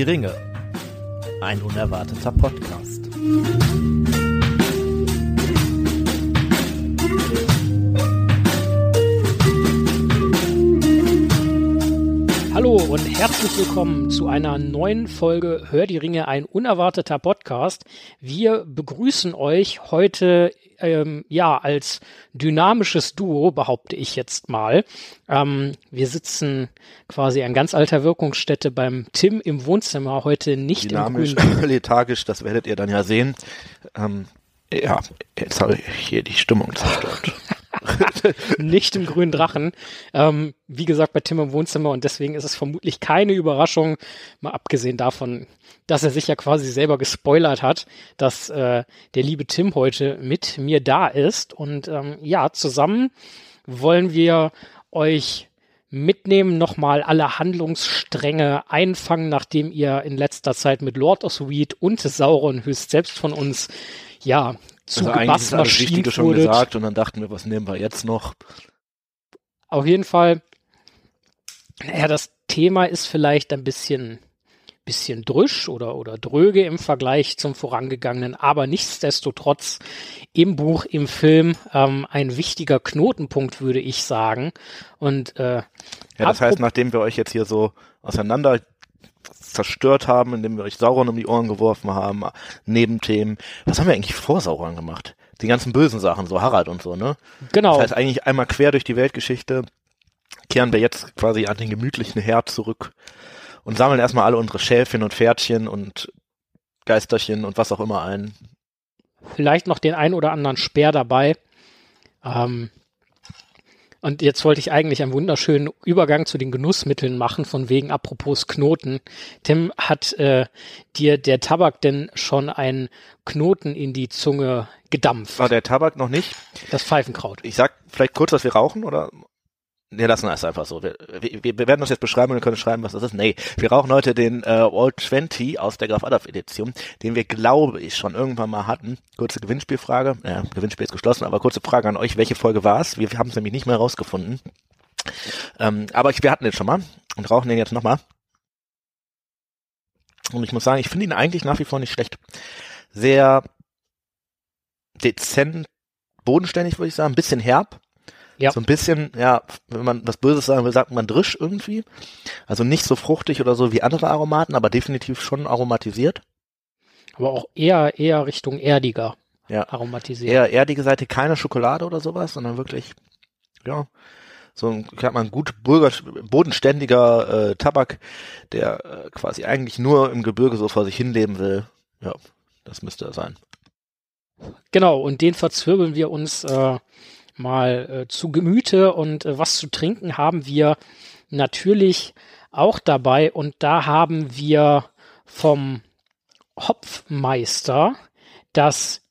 Die Ringe. Ein unerwarteter Podcast. Herzlich willkommen zu einer neuen Folge Hör die Ringe, ein unerwarteter Podcast. Wir begrüßen euch heute ähm, ja als dynamisches Duo, behaupte ich jetzt mal. Ähm, wir sitzen quasi an ganz alter Wirkungsstätte beim Tim im Wohnzimmer, heute nicht Dynamisch, im grünen. lethargisch, das werdet ihr dann ja sehen. Ähm, ja, jetzt habe ich hier die Stimmung zerstört. nicht im grünen Drachen. Ähm, wie gesagt, bei Tim im Wohnzimmer und deswegen ist es vermutlich keine Überraschung, mal abgesehen davon, dass er sich ja quasi selber gespoilert hat, dass äh, der liebe Tim heute mit mir da ist. Und ähm, ja, zusammen wollen wir euch mitnehmen, nochmal alle Handlungsstränge einfangen, nachdem ihr in letzter Zeit mit Lord of Weed und Sauron höchst selbst von uns ja zu Also Gebassmaschinen Wichtige schon gesagt und dann dachten wir, was nehmen wir jetzt noch? Auf jeden Fall, ja, das Thema ist vielleicht ein bisschen, bisschen drüsch oder, oder dröge im Vergleich zum vorangegangenen, aber nichtsdestotrotz im Buch, im Film ähm, ein wichtiger Knotenpunkt, würde ich sagen. Und äh, Ja, das heißt, nachdem wir euch jetzt hier so auseinander zerstört haben, indem wir euch Sauron um die Ohren geworfen haben, Nebenthemen. Was haben wir eigentlich vor Sauron gemacht? Die ganzen bösen Sachen, so Harald und so, ne? genau, Das heißt, eigentlich einmal quer durch die Weltgeschichte kehren wir jetzt quasi an den gemütlichen Herd zurück und sammeln erstmal alle unsere Schäfchen und Pferdchen und Geisterchen und was auch immer ein. vielleicht noch den ein oder anderen Speer dabei. Ähm, und jetzt wollte ich eigentlich einen wunderschönen Übergang zu den Genussmitteln machen, von wegen apropos Knoten. Tim, hat äh, dir der Tabak denn schon einen Knoten in die Zunge gedampft? War der Tabak noch nicht? Das Pfeifenkraut. Ich sag vielleicht kurz, dass wir rauchen oder? Nee, lassen wir es einfach so. Wir, wir, wir werden uns jetzt beschreiben und wir können schreiben, was das ist. Nee, wir rauchen heute den äh, Old 20 aus der Graf Adolf Edition, den wir, glaube ich, schon irgendwann mal hatten. Kurze Gewinnspielfrage. Ja, Gewinnspiel ist geschlossen, aber kurze Frage an euch. Welche Folge war es? Wir haben es nämlich nicht mehr rausgefunden. Ähm, aber ich, wir hatten den schon mal und rauchen den jetzt nochmal. Und ich muss sagen, ich finde ihn eigentlich nach wie vor nicht schlecht. Sehr dezent, bodenständig, würde ich sagen. Ein bisschen herb. Ja. So ein bisschen, ja, wenn man was Böses sagen will, sagt man drisch irgendwie. Also nicht so fruchtig oder so wie andere Aromaten, aber definitiv schon aromatisiert. Aber auch eher, eher Richtung erdiger Ja. aromatisiert. Eher erdige Seite, keine Schokolade oder sowas, sondern wirklich, ja, so ein, kann man gut bürger, bodenständiger äh, Tabak, der äh, quasi eigentlich nur im Gebirge so vor sich hinleben will. Ja, das müsste er sein. Genau, und den verzwirbeln wir uns äh, mal äh, zu Gemüte und äh, was zu trinken haben wir natürlich auch dabei und da haben wir vom Hopfmeister das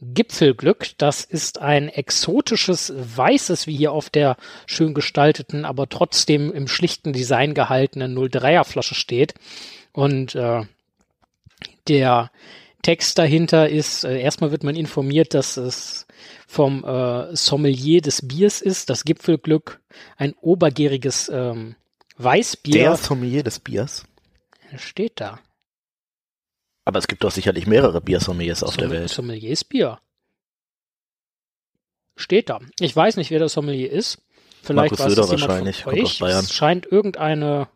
Gipfelglück. Das ist ein exotisches weißes, wie hier auf der schön gestalteten, aber trotzdem im schlichten Design gehaltenen 03er Flasche steht. Und äh, der Text dahinter ist, äh, erstmal wird man informiert, dass es vom äh, Sommelier des Biers ist, das Gipfelglück, ein obergäriges ähm, Weißbier. Der Sommelier des Biers. steht da. Aber es gibt doch sicherlich mehrere Biersommeliers auf der Somm- Welt. Sommeliers Bier. Steht da. Ich weiß nicht, wer der Sommelier ist. Vielleicht Markus weiß Söder wahrscheinlich, von kommt euch. aus Bayern. Es scheint irgendeine,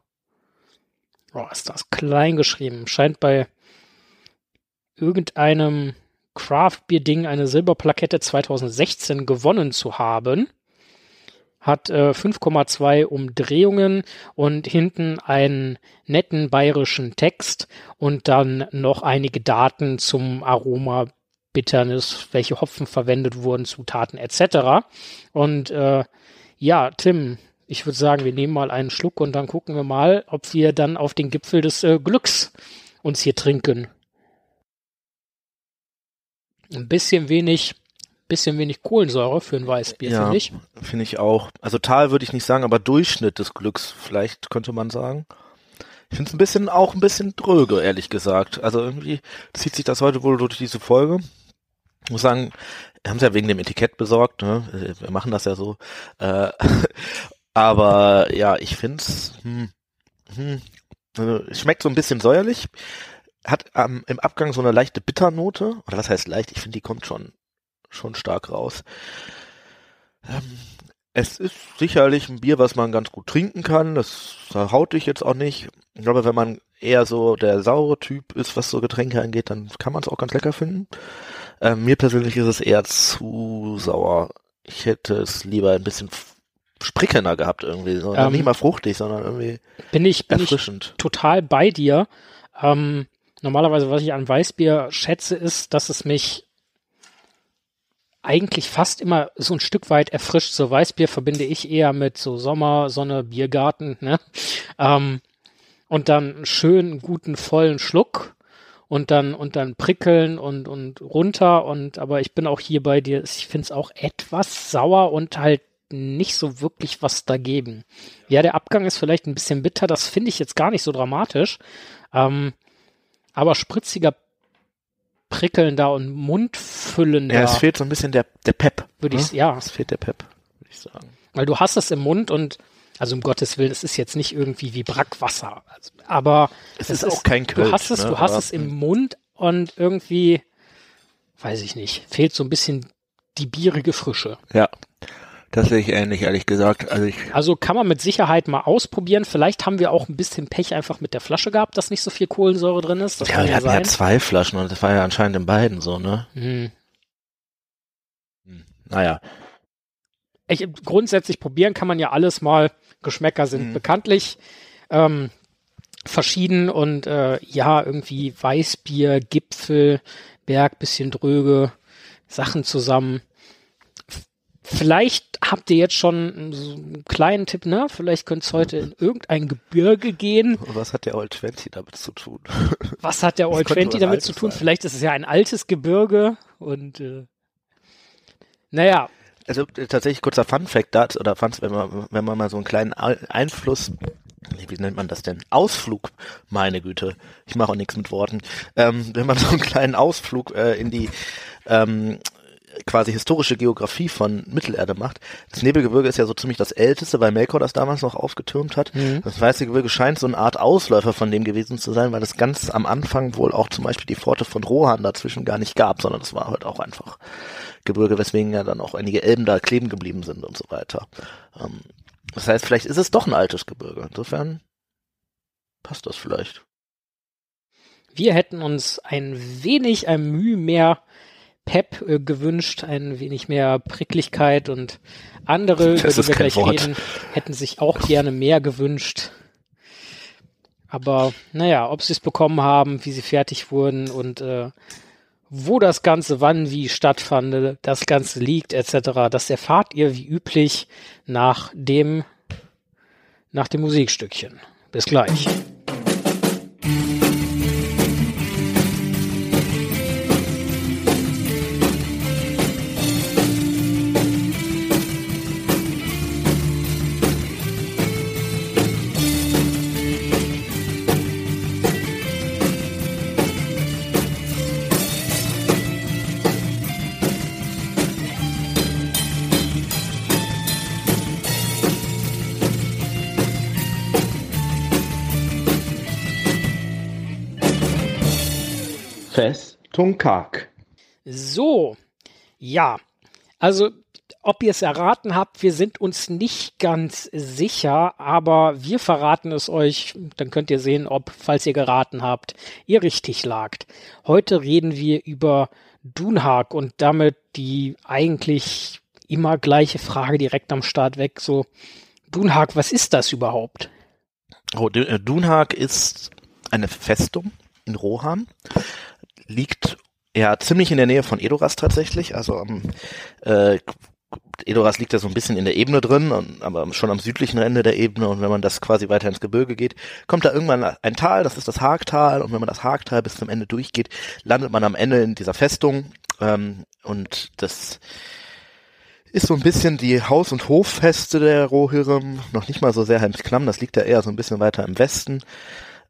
oh, ist das klein geschrieben, scheint bei irgendeinem Craft-Bier-Ding eine Silberplakette 2016 gewonnen zu haben. Hat äh, 5,2 Umdrehungen und hinten einen netten bayerischen Text und dann noch einige Daten zum Aroma, Bitternis, welche Hopfen verwendet wurden, Zutaten etc. Und äh, ja, Tim, ich würde sagen, wir nehmen mal einen Schluck und dann gucken wir mal, ob wir dann auf den Gipfel des äh, Glücks uns hier trinken. Ein bisschen wenig, bisschen wenig Kohlensäure für ein Weißbier, Ja. finde ich. Finde ich auch. Also Tal würde ich nicht sagen, aber Durchschnitt des Glücks vielleicht könnte man sagen. Ich finde es ein bisschen auch ein bisschen dröge, ehrlich gesagt. Also irgendwie zieht sich das heute wohl durch diese Folge. Ich muss sagen, wir haben es ja wegen dem Etikett besorgt, ne? Wir machen das ja so. Äh, aber ja, ich finde es, hm, hm, Also, es schmeckt so ein bisschen säuerlich, hat ähm, im Abgang so eine leichte Bitternote. Oder was heißt leicht? Ich finde, die kommt schon, schon stark raus. Ähm, es ist sicherlich ein Bier, was man ganz gut trinken kann. Das haut dich jetzt auch nicht. Ich glaube, wenn man eher so der saure Typ ist, was so Getränke angeht, dann kann man es auch ganz lecker finden. Ähm, mir persönlich ist es eher zu sauer. Ich hätte es lieber ein bisschen sprickelnder gehabt irgendwie. So. Ähm, nicht mal fruchtig, sondern irgendwie Bin ich, bin ich total bei dir. Ähm, normalerweise, was ich an Weißbier schätze, ist, dass es mich eigentlich fast immer so ein Stück weit erfrischt. So Weißbier verbinde ich eher mit so Sommer, Sonne, Biergarten, ne? Ähm, und dann einen schönen, guten, vollen Schluck und dann, und dann prickeln und, und runter und, aber ich bin auch hier bei dir, ich finde es auch etwas sauer und halt nicht so wirklich was dagegen. Ja, der Abgang ist vielleicht ein bisschen bitter, das finde ich jetzt gar nicht so dramatisch. Ähm, aber spritziger, prickelnder und mundfüllender, Ja, es fehlt so ein bisschen der, der Pep. würde ich, ne? ja, Es fehlt der Pep, würde ich sagen. weil du hast es im Mund und, also um Gottes Willen, es ist jetzt nicht irgendwie wie Brackwasser, also, aber Es ist auch kein du Kölsch, hast es, ne, du hast aber- es im Mund und irgendwie, weiß ich nicht, fehlt so ein bisschen die bierige Frische. Ja, das sehe ich ähnlich, ehrlich gesagt. Also ich, Also kann man mit Sicherheit mal ausprobieren. Vielleicht haben wir auch ein bisschen Pech einfach mit der Flasche gehabt, dass nicht so viel Kohlensäure drin ist. Das ja, wir ja hatten ja sein. zwei Flaschen und das war ja anscheinend in beiden so, ne? Hm. Hm. Naja, Ich, grundsätzlich probieren kann man ja alles mal. Geschmäcker sind Mhm. bekanntlich ähm, verschieden und äh, ja, irgendwie Weißbier, Gipfel, Berg, bisschen dröge, Sachen zusammen. Vielleicht habt ihr jetzt schon so einen kleinen Tipp, ne? Vielleicht könnt ihr heute in irgendein Gebirge gehen. und was hat der Old 20 damit zu tun? Was hat der Old könnte 20 was damit zu tun? sein. Vielleicht ist es ja ein altes Gebirge und äh, naja, Also äh, tatsächlich kurzer Fun Fact dazu, oder Fun, wenn man, wenn man mal so einen kleinen Einfluss, wie nennt man das denn? Ausflug, meine Güte, ich mache auch nichts mit Worten. Ähm, wenn man so einen kleinen Ausflug äh, in die ähm, quasi historische Geografie von Mittelerde macht. Das Nebelgebirge ist ja so ziemlich das älteste, weil Melkor das damals noch aufgetürmt hat. Mhm. Das Weiße Gebirge scheint so eine Art Ausläufer von dem gewesen zu sein, weil das ganz am Anfang wohl auch zum Beispiel die Pforte von Rohan dazwischen gar nicht gab, sondern das war halt auch einfach Gebirge, weswegen ja dann auch einige Elben da kleben geblieben sind und so weiter. Ähm, das heißt, vielleicht ist es doch ein altes Gebirge. Insofern passt das vielleicht. wir hätten uns ein wenig ein Mühe mehr Pep äh, gewünscht, ein wenig mehr Pricklichkeit und andere, über Das die ist wir gleich Wort. reden, hätten sich auch gerne mehr gewünscht. Aber naja, ob sie es bekommen haben, wie sie fertig wurden und äh, wo das Ganze wann wie stattfand, das Ganze liegt etc., das erfahrt ihr wie üblich nach dem nach dem Musikstückchen. Bis gleich. Festung Karg. So, ja, also ob ihr es erraten habt, wir sind uns nicht ganz sicher, aber wir verraten es euch, dann könnt ihr sehen, ob, falls ihr geraten habt, ihr richtig lagt. Heute reden wir über Dunhag und damit die eigentlich immer gleiche Frage direkt am Start weg, so Dunhag, was ist das überhaupt? Oh, äh, Dunhag ist eine Festung in Rohan, liegt ja ziemlich in der Nähe von Edoras tatsächlich, also am äh, Edoras liegt ja so ein bisschen in der Ebene drin, aber schon am südlichen Ende der Ebene. Und wenn man das quasi weiter ins Gebirge geht, kommt da irgendwann ein Tal, das ist das Hagtal und wenn man das Hagtal bis zum Ende durchgeht, landet man am Ende in dieser Festung. Ähm, und das ist so ein bisschen die Haus- und Hoffeste der Rohirrim, noch nicht mal so sehr Helmsklamm, das liegt ja eher so ein bisschen weiter im Westen.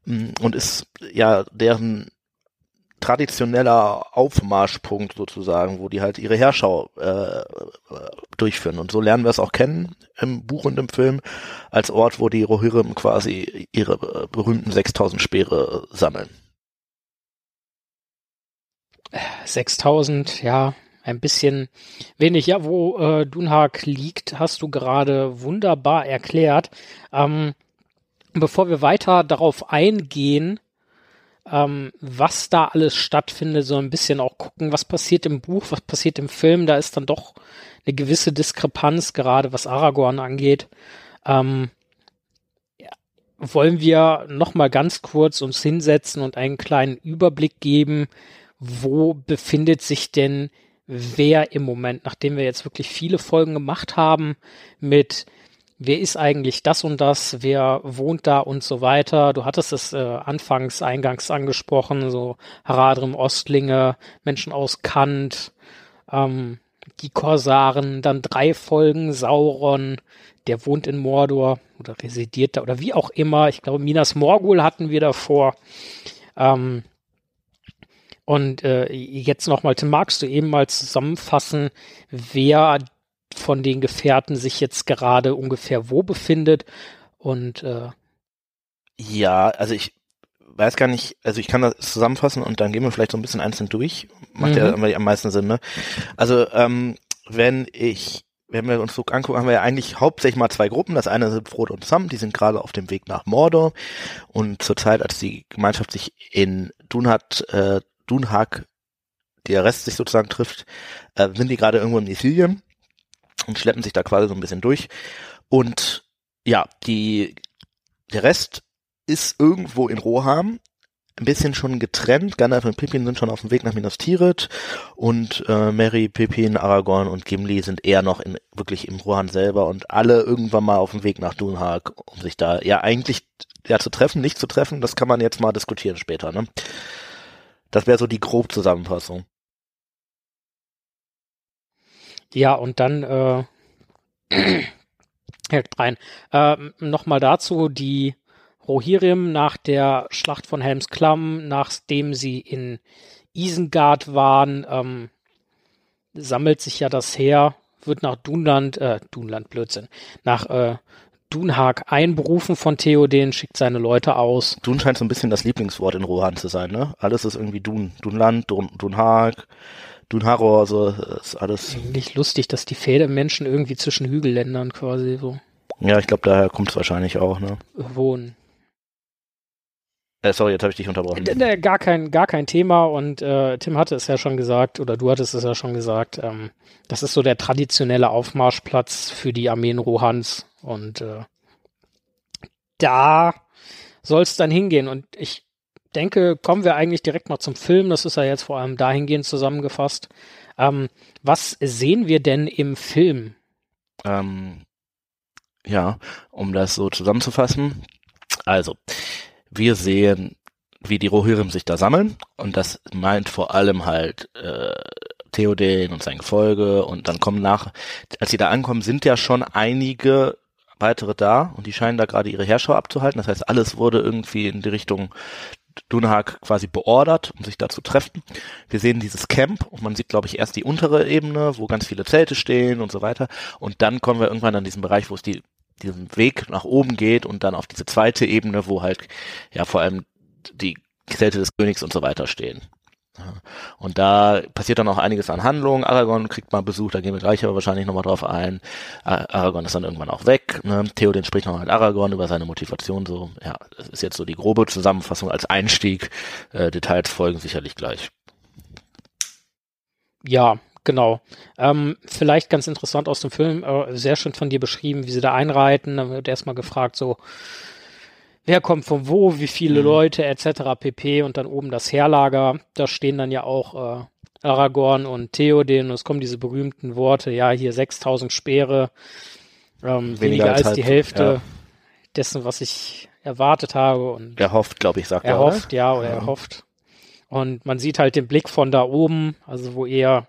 Mm, und ist ja deren traditioneller Aufmarschpunkt sozusagen, wo die halt ihre Herrschau äh, durchführen. Und so lernen wir es auch kennen im Buch und im Film als Ort, wo die Rohirrim quasi ihre berühmten 6000 Speere sammeln. 6000, ja, ein bisschen wenig. Ja, wo äh, Dunhag liegt, hast du gerade wunderbar erklärt. Ähm, bevor wir weiter darauf eingehen, ähm, was da alles stattfindet, so ein bisschen auch gucken, was passiert im Buch, was passiert im Film. Da ist dann doch eine gewisse Diskrepanz, gerade was Aragorn angeht. Ähm, wollen wir noch mal ganz kurz uns hinsetzen und einen kleinen Überblick geben, wo befindet sich denn wer im Moment, nachdem wir jetzt wirklich viele Folgen gemacht haben mit wer ist eigentlich das und das, wer wohnt da und so weiter. Du hattest es äh, anfangs, eingangs angesprochen, so Haradrim, Ostlinge, Menschen aus Kant, ähm, die Korsaren, dann drei Folgen Sauron, der wohnt in Mordor oder residiert da oder wie auch immer. Ich glaube, Minas Morgul hatten wir davor. Ähm, und äh, jetzt nochmal, Tim, magst du eben mal zusammenfassen, wer von den Gefährten sich jetzt gerade ungefähr wo befindet? Und äh, ja, also ich weiß gar nicht, also ich kann das zusammenfassen und dann gehen wir vielleicht so ein bisschen einzeln durch. Macht mhm. ja am meisten Sinn, ne? Also, ähm, wenn ich, wenn wir uns so angucken, haben wir ja eigentlich hauptsächlich mal zwei Gruppen. Das eine sind Frodo und Sam, die sind gerade auf dem Weg nach Mordor. Und zur Zeit, als die Gemeinschaft sich in Dunhat, äh, Dunhag, der Rest sich sozusagen trifft, äh, sind die gerade irgendwo in Isilien und schleppen sich da quasi so ein bisschen durch. Und ja, die, der Rest ist irgendwo in Roham, ein bisschen schon getrennt. Gandalf und Pippin sind schon auf dem Weg nach Minas Tirith und äh, Mary, Pippin, Aragorn und Gimli sind eher noch in, wirklich im Rohan selber und alle irgendwann mal auf dem Weg nach Dunhag, um sich da ja eigentlich ja zu treffen, nicht zu treffen, das kann man jetzt mal diskutieren später, ne? Das wäre so die grob Zusammenfassung. Ja, und dann äh, rein. Äh, Nochmal dazu, die Rohirrim nach der Schlacht von Helms Klamm, nachdem sie in Isengard waren, ähm, sammelt sich ja das Heer, wird nach Dunland, äh, Dunland, Blödsinn, nach äh, Dunhag einberufen von Theoden, schickt seine Leute aus. Dun scheint so ein bisschen das Lieblingswort in Rohan zu sein, ne? Alles ist irgendwie Dun, Dunland, Dun, Dunhag, Dunharor, also ist alles. Eigentlich lustig, dass die Menschen irgendwie zwischen Hügelländern quasi so. Ja, ich glaube, daher kommt es wahrscheinlich auch, ne? Wohnen. Äh, sorry, jetzt habe ich dich unterbrochen. Äh, gar kein, gar kein Thema und äh, Tim hatte es ja schon gesagt, oder du hattest es ja schon gesagt, ähm, das ist so der traditionelle Aufmarschplatz für die Armeen Rohans und äh, da soll es dann hingehen und ich denke, kommen wir eigentlich direkt mal zum Film, das ist ja jetzt vor allem dahingehend zusammengefasst. Ähm, was sehen wir denn im Film? Ähm, ja, um das so zusammenzufassen. Also, wir sehen, wie die Rohirrim sich da sammeln und das meint vor allem halt äh, Theoden und sein Gefolge und dann kommen nach, als sie da ankommen, sind ja schon einige weitere da und die scheinen da gerade ihre Herrscher abzuhalten. Das heißt, alles wurde irgendwie in die Richtung Dunhag quasi beordert, um sich da zu treffen. Wir sehen dieses Camp und man sieht, glaube ich, erst die untere Ebene, wo ganz viele Zelte stehen und so weiter. Und dann kommen wir irgendwann an diesen Bereich, wo es die diesen Weg nach oben geht und dann auf diese zweite Ebene, wo halt ja vor allem die Zelte des Königs und so weiter stehen. Und da passiert dann auch einiges an Handlungen. Aragorn kriegt mal Besuch, da gehen wir gleich aber wahrscheinlich nochmal drauf ein. Aragorn ist dann irgendwann auch weg. Ne? Theoden spricht noch mit Aragorn über seine Motivation. So, ja, das ist jetzt so die grobe Zusammenfassung als Einstieg. Äh, Details folgen sicherlich gleich. Ja, Genau. Ähm, vielleicht ganz interessant aus dem Film, äh, sehr schön von dir beschrieben, wie sie da einreiten. Dann wird erstmal gefragt, so, wer kommt von wo, wie viele mhm. Leute etc. pp. Und dann oben das Heerlager. Da stehen dann ja auch äh, Aragorn und Theoden und es kommen diese berühmten Worte, ja, hier 6000 Speere, ähm, weniger, weniger als, als die Hälfte ja. dessen, was ich erwartet habe. Und er hofft, glaube ich, sagt er. Er hofft, ja, oder ja. er hofft. Und man sieht halt den Blick von da oben, also wo er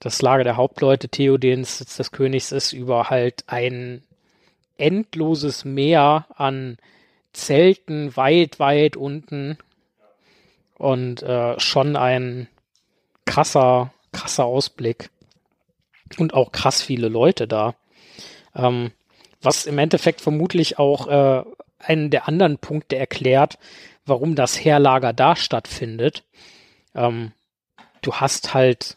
das Lager der Hauptleute Theodens, des Königs, ist über halt ein endloses Meer an Zelten weit, weit unten. und äh, schon ein krasser, krasser Ausblick und auch krass viele Leute da. Ähm, was im Endeffekt vermutlich auch äh, einen der anderen Punkte erklärt, warum das Heerlager da stattfindet. Ähm, du hast halt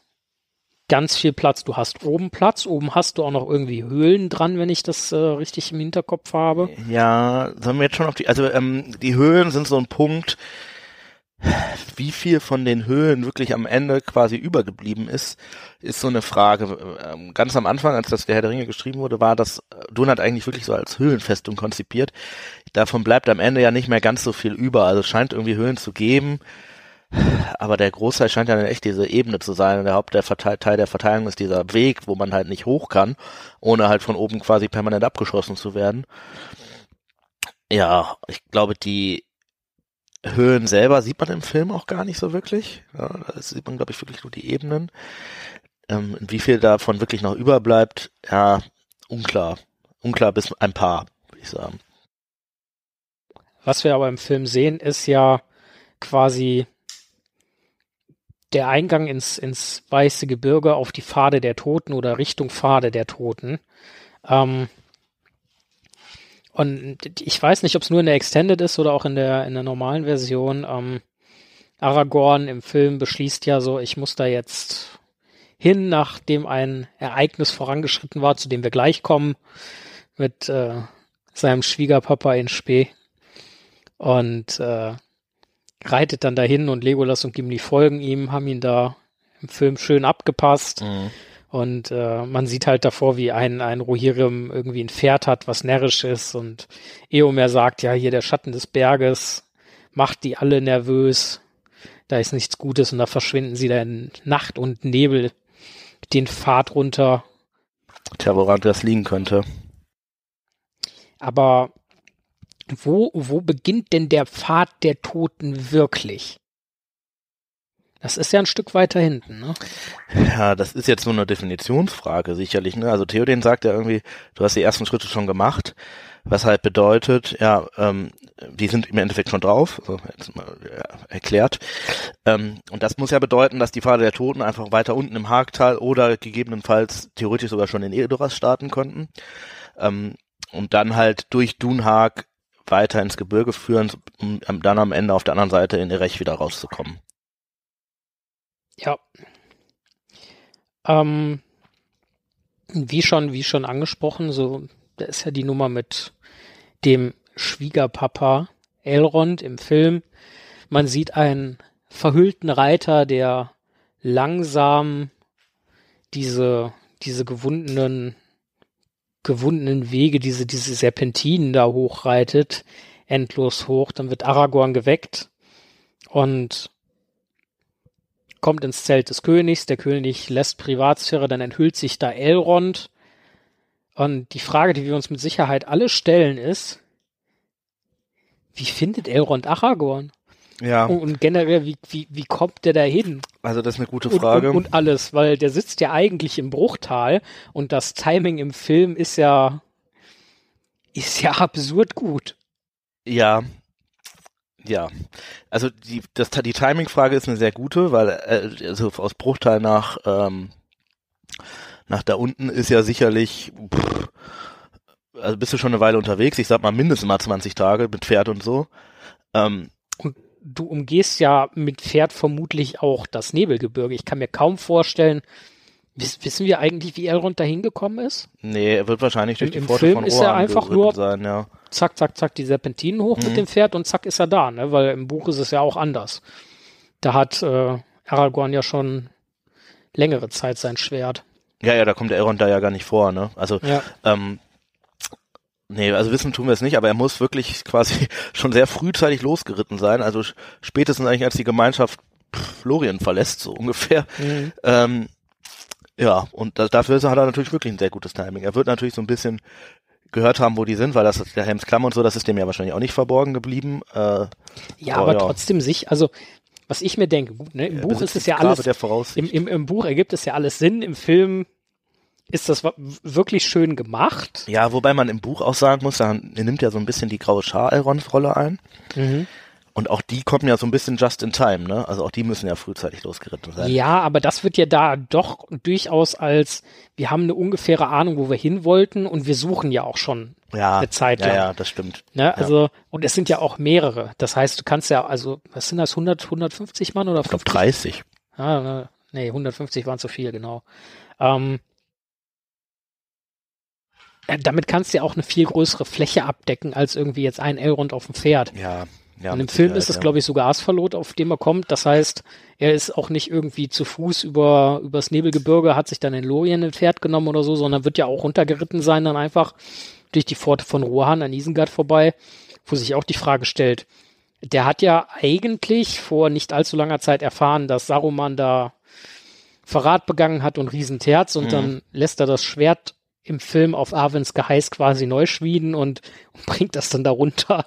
ganz viel Platz. Du hast oben Platz. Oben hast du auch noch irgendwie Höhlen dran, wenn ich das äh, richtig im Hinterkopf habe. Ja, sollen wir jetzt schon auf die, also ähm, die Höhlen sind so ein Punkt, wie viel von den Höhen wirklich am Ende quasi übergeblieben ist, ist so eine Frage. Ähm, ganz am Anfang, als das der Herr der Ringe geschrieben wurde, war das Donut eigentlich wirklich so als Höhlenfestung konzipiert. Davon bleibt am Ende ja nicht mehr ganz so viel über. Also es scheint irgendwie Höhlen zu geben. Aber der Großteil scheint ja echt diese Ebene zu sein. Und der Hauptteil der Verteilung ist dieser Weg, wo man halt nicht hoch kann, ohne halt von oben quasi permanent abgeschossen zu werden. Ja, ich glaube, die Höhen selber sieht man im Film auch gar nicht so wirklich. Ja, da sieht man, glaube ich, wirklich nur die Ebenen. Ähm, wie viel davon wirklich noch überbleibt, ja, unklar. Unklar bis ein paar, würde ich sagen. Was wir aber im Film sehen, ist ja quasi der Eingang ins, ins Weiße Gebirge auf die Pfade der Toten oder Richtung Pfade der Toten. Ähm, und ich weiß nicht, ob es nur in der Extended ist oder auch in der, in der normalen Version. Ähm, Aragorn im Film beschließt ja so, ich muss da jetzt hin, nachdem ein Ereignis vorangeschritten war, zu dem wir gleich kommen, mit äh, seinem Schwiegerpapa in Spee. Und äh, reitet dann dahin und Legolas und Gimli folgen ihm, haben ihn da im Film schön abgepasst. Mhm. Und äh, man sieht halt davor, wie ein, ein Rohirrim irgendwie ein Pferd hat, was närrisch ist. Und Eomer sagt, ja, hier der Schatten des Berges macht die alle nervös. Da ist nichts Gutes und da verschwinden sie da in Nacht und Nebel den Pfad runter. Tja, woran das liegen könnte. Aber wo, wo beginnt denn der Pfad der Toten wirklich? Das ist ja ein Stück weiter hinten, ne? Ja, das ist jetzt nur eine Definitionsfrage sicherlich, ne? Also Theoden sagt ja irgendwie, du hast die ersten Schritte schon gemacht, was halt bedeutet, ja, ähm, die sind im Endeffekt schon drauf, so jetzt mal ja, erklärt. Ähm, und das muss ja bedeuten, dass die Pfade der Toten einfach weiter unten im Harktal oder gegebenenfalls theoretisch sogar schon in Edoras starten konnten. Ähm, und dann halt durch Dunhag weiter ins Gebirge führen, um dann am Ende auf der anderen Seite in Erech wieder rauszukommen. Ja. Ähm, wie schon, wie schon angesprochen, so, da ist ja die Nummer mit dem Schwiegerpapa Elrond im Film. Man sieht einen verhüllten Reiter, der langsam diese, diese gewundenen, gewundenen Wege, diese, diese Serpentinen da hochreitet, endlos hoch. Dann wird Aragorn geweckt und kommt ins Zelt des Königs, der König lässt Privatsphäre, dann enthüllt sich da Elrond. Und die Frage, die wir uns mit Sicherheit alle stellen, ist, wie findet Elrond Aragorn? Ja. Und, generell, wie, wie, wie kommt der da hin? Also das ist eine gute Frage. Und, und, und alles, weil der sitzt ja eigentlich im Bruchtal und das Timing im Film ist ja, ist ja absurd gut. Ja, ja, also die, das, die Timing-Frage ist eine sehr gute, weil äh, also aus Bruchteil nach ähm, nach da unten ist ja sicherlich, pff, also bist du schon eine Weile unterwegs. Ich sag mal mindestens mal 20 Tage mit Pferd und so. Ähm, und du umgehst ja mit Pferd vermutlich auch das Nebelgebirge. Ich kann mir kaum vorstellen, Wissen wir eigentlich, wie Elrond da hingekommen ist? Nee, er wird wahrscheinlich durch Im, die Pforte von ist er einfach nur sein, ja. zack, zack, zack, die Serpentinen hoch mhm. mit dem Pferd und zack ist er da, ne? Weil im Buch ist es ja auch anders. Da hat äh, Aragorn ja schon längere Zeit sein Schwert. Ja, ja, da kommt Elrond da ja gar nicht vor, ne? Also, ja. ähm, Nee, also wissen tun wir es nicht, aber er muss wirklich quasi schon sehr frühzeitig losgeritten sein. Also spätestens eigentlich als die Gemeinschaft Florian verlässt, so ungefähr. Mhm. Ähm, ja, und da, dafür hat er natürlich wirklich ein sehr gutes Timing. Er wird natürlich so ein bisschen gehört haben, wo die sind, weil das der Helmsklamm und so, das ist dem ja wahrscheinlich auch nicht verborgen geblieben. Äh, ja, aber, aber ja. trotzdem sich, also was ich mir denke, gut, ne, im ja, Buch ist es ja alles, im, im, im Buch ergibt es ja alles Sinn, im Film ist das wirklich schön gemacht. Ja, wobei man im Buch auch sagen muss, er nimmt ja so ein bisschen die graue Schar-Elrond-Rolle ein. Mhm. Und auch die kommen ja so ein bisschen just in time, ne? Also auch die müssen ja frühzeitig losgeritten sein. Ja, aber das wird ja da doch durchaus als, wir haben eine ungefähre Ahnung, wo wir hin wollten und wir suchen ja auch schon ja, eine Zeit lang. Ja, ja, das stimmt. Ne? Also, und es sind ja auch mehrere. Das heißt, du kannst ja, also, was sind das, 100, 150 Mann oder Ich glaube 30. Ah, ne, nee, 150 waren zu viel, genau. Ähm, äh, damit kannst du ja auch eine viel größere Fläche abdecken, als irgendwie jetzt ein Elrond auf dem Pferd. Ja. Ja, und im Film ist es, ja. glaube ich, sogar Asphalot, auf dem er kommt. Das heißt, er ist auch nicht irgendwie zu Fuß über übers Nebelgebirge, hat sich dann in Lorien ein Pferd genommen oder so, sondern wird ja auch runtergeritten sein, dann einfach durch die Pforte von Rohan an Isengard vorbei, wo sich auch die Frage stellt, der hat ja eigentlich vor nicht allzu langer Zeit erfahren, dass Saruman da Verrat begangen hat und Riesenterz und Mhm. dann lässt er das Schwert im Film auf Arwens Geheiß quasi neu schmieden und, und bringt das dann da runter.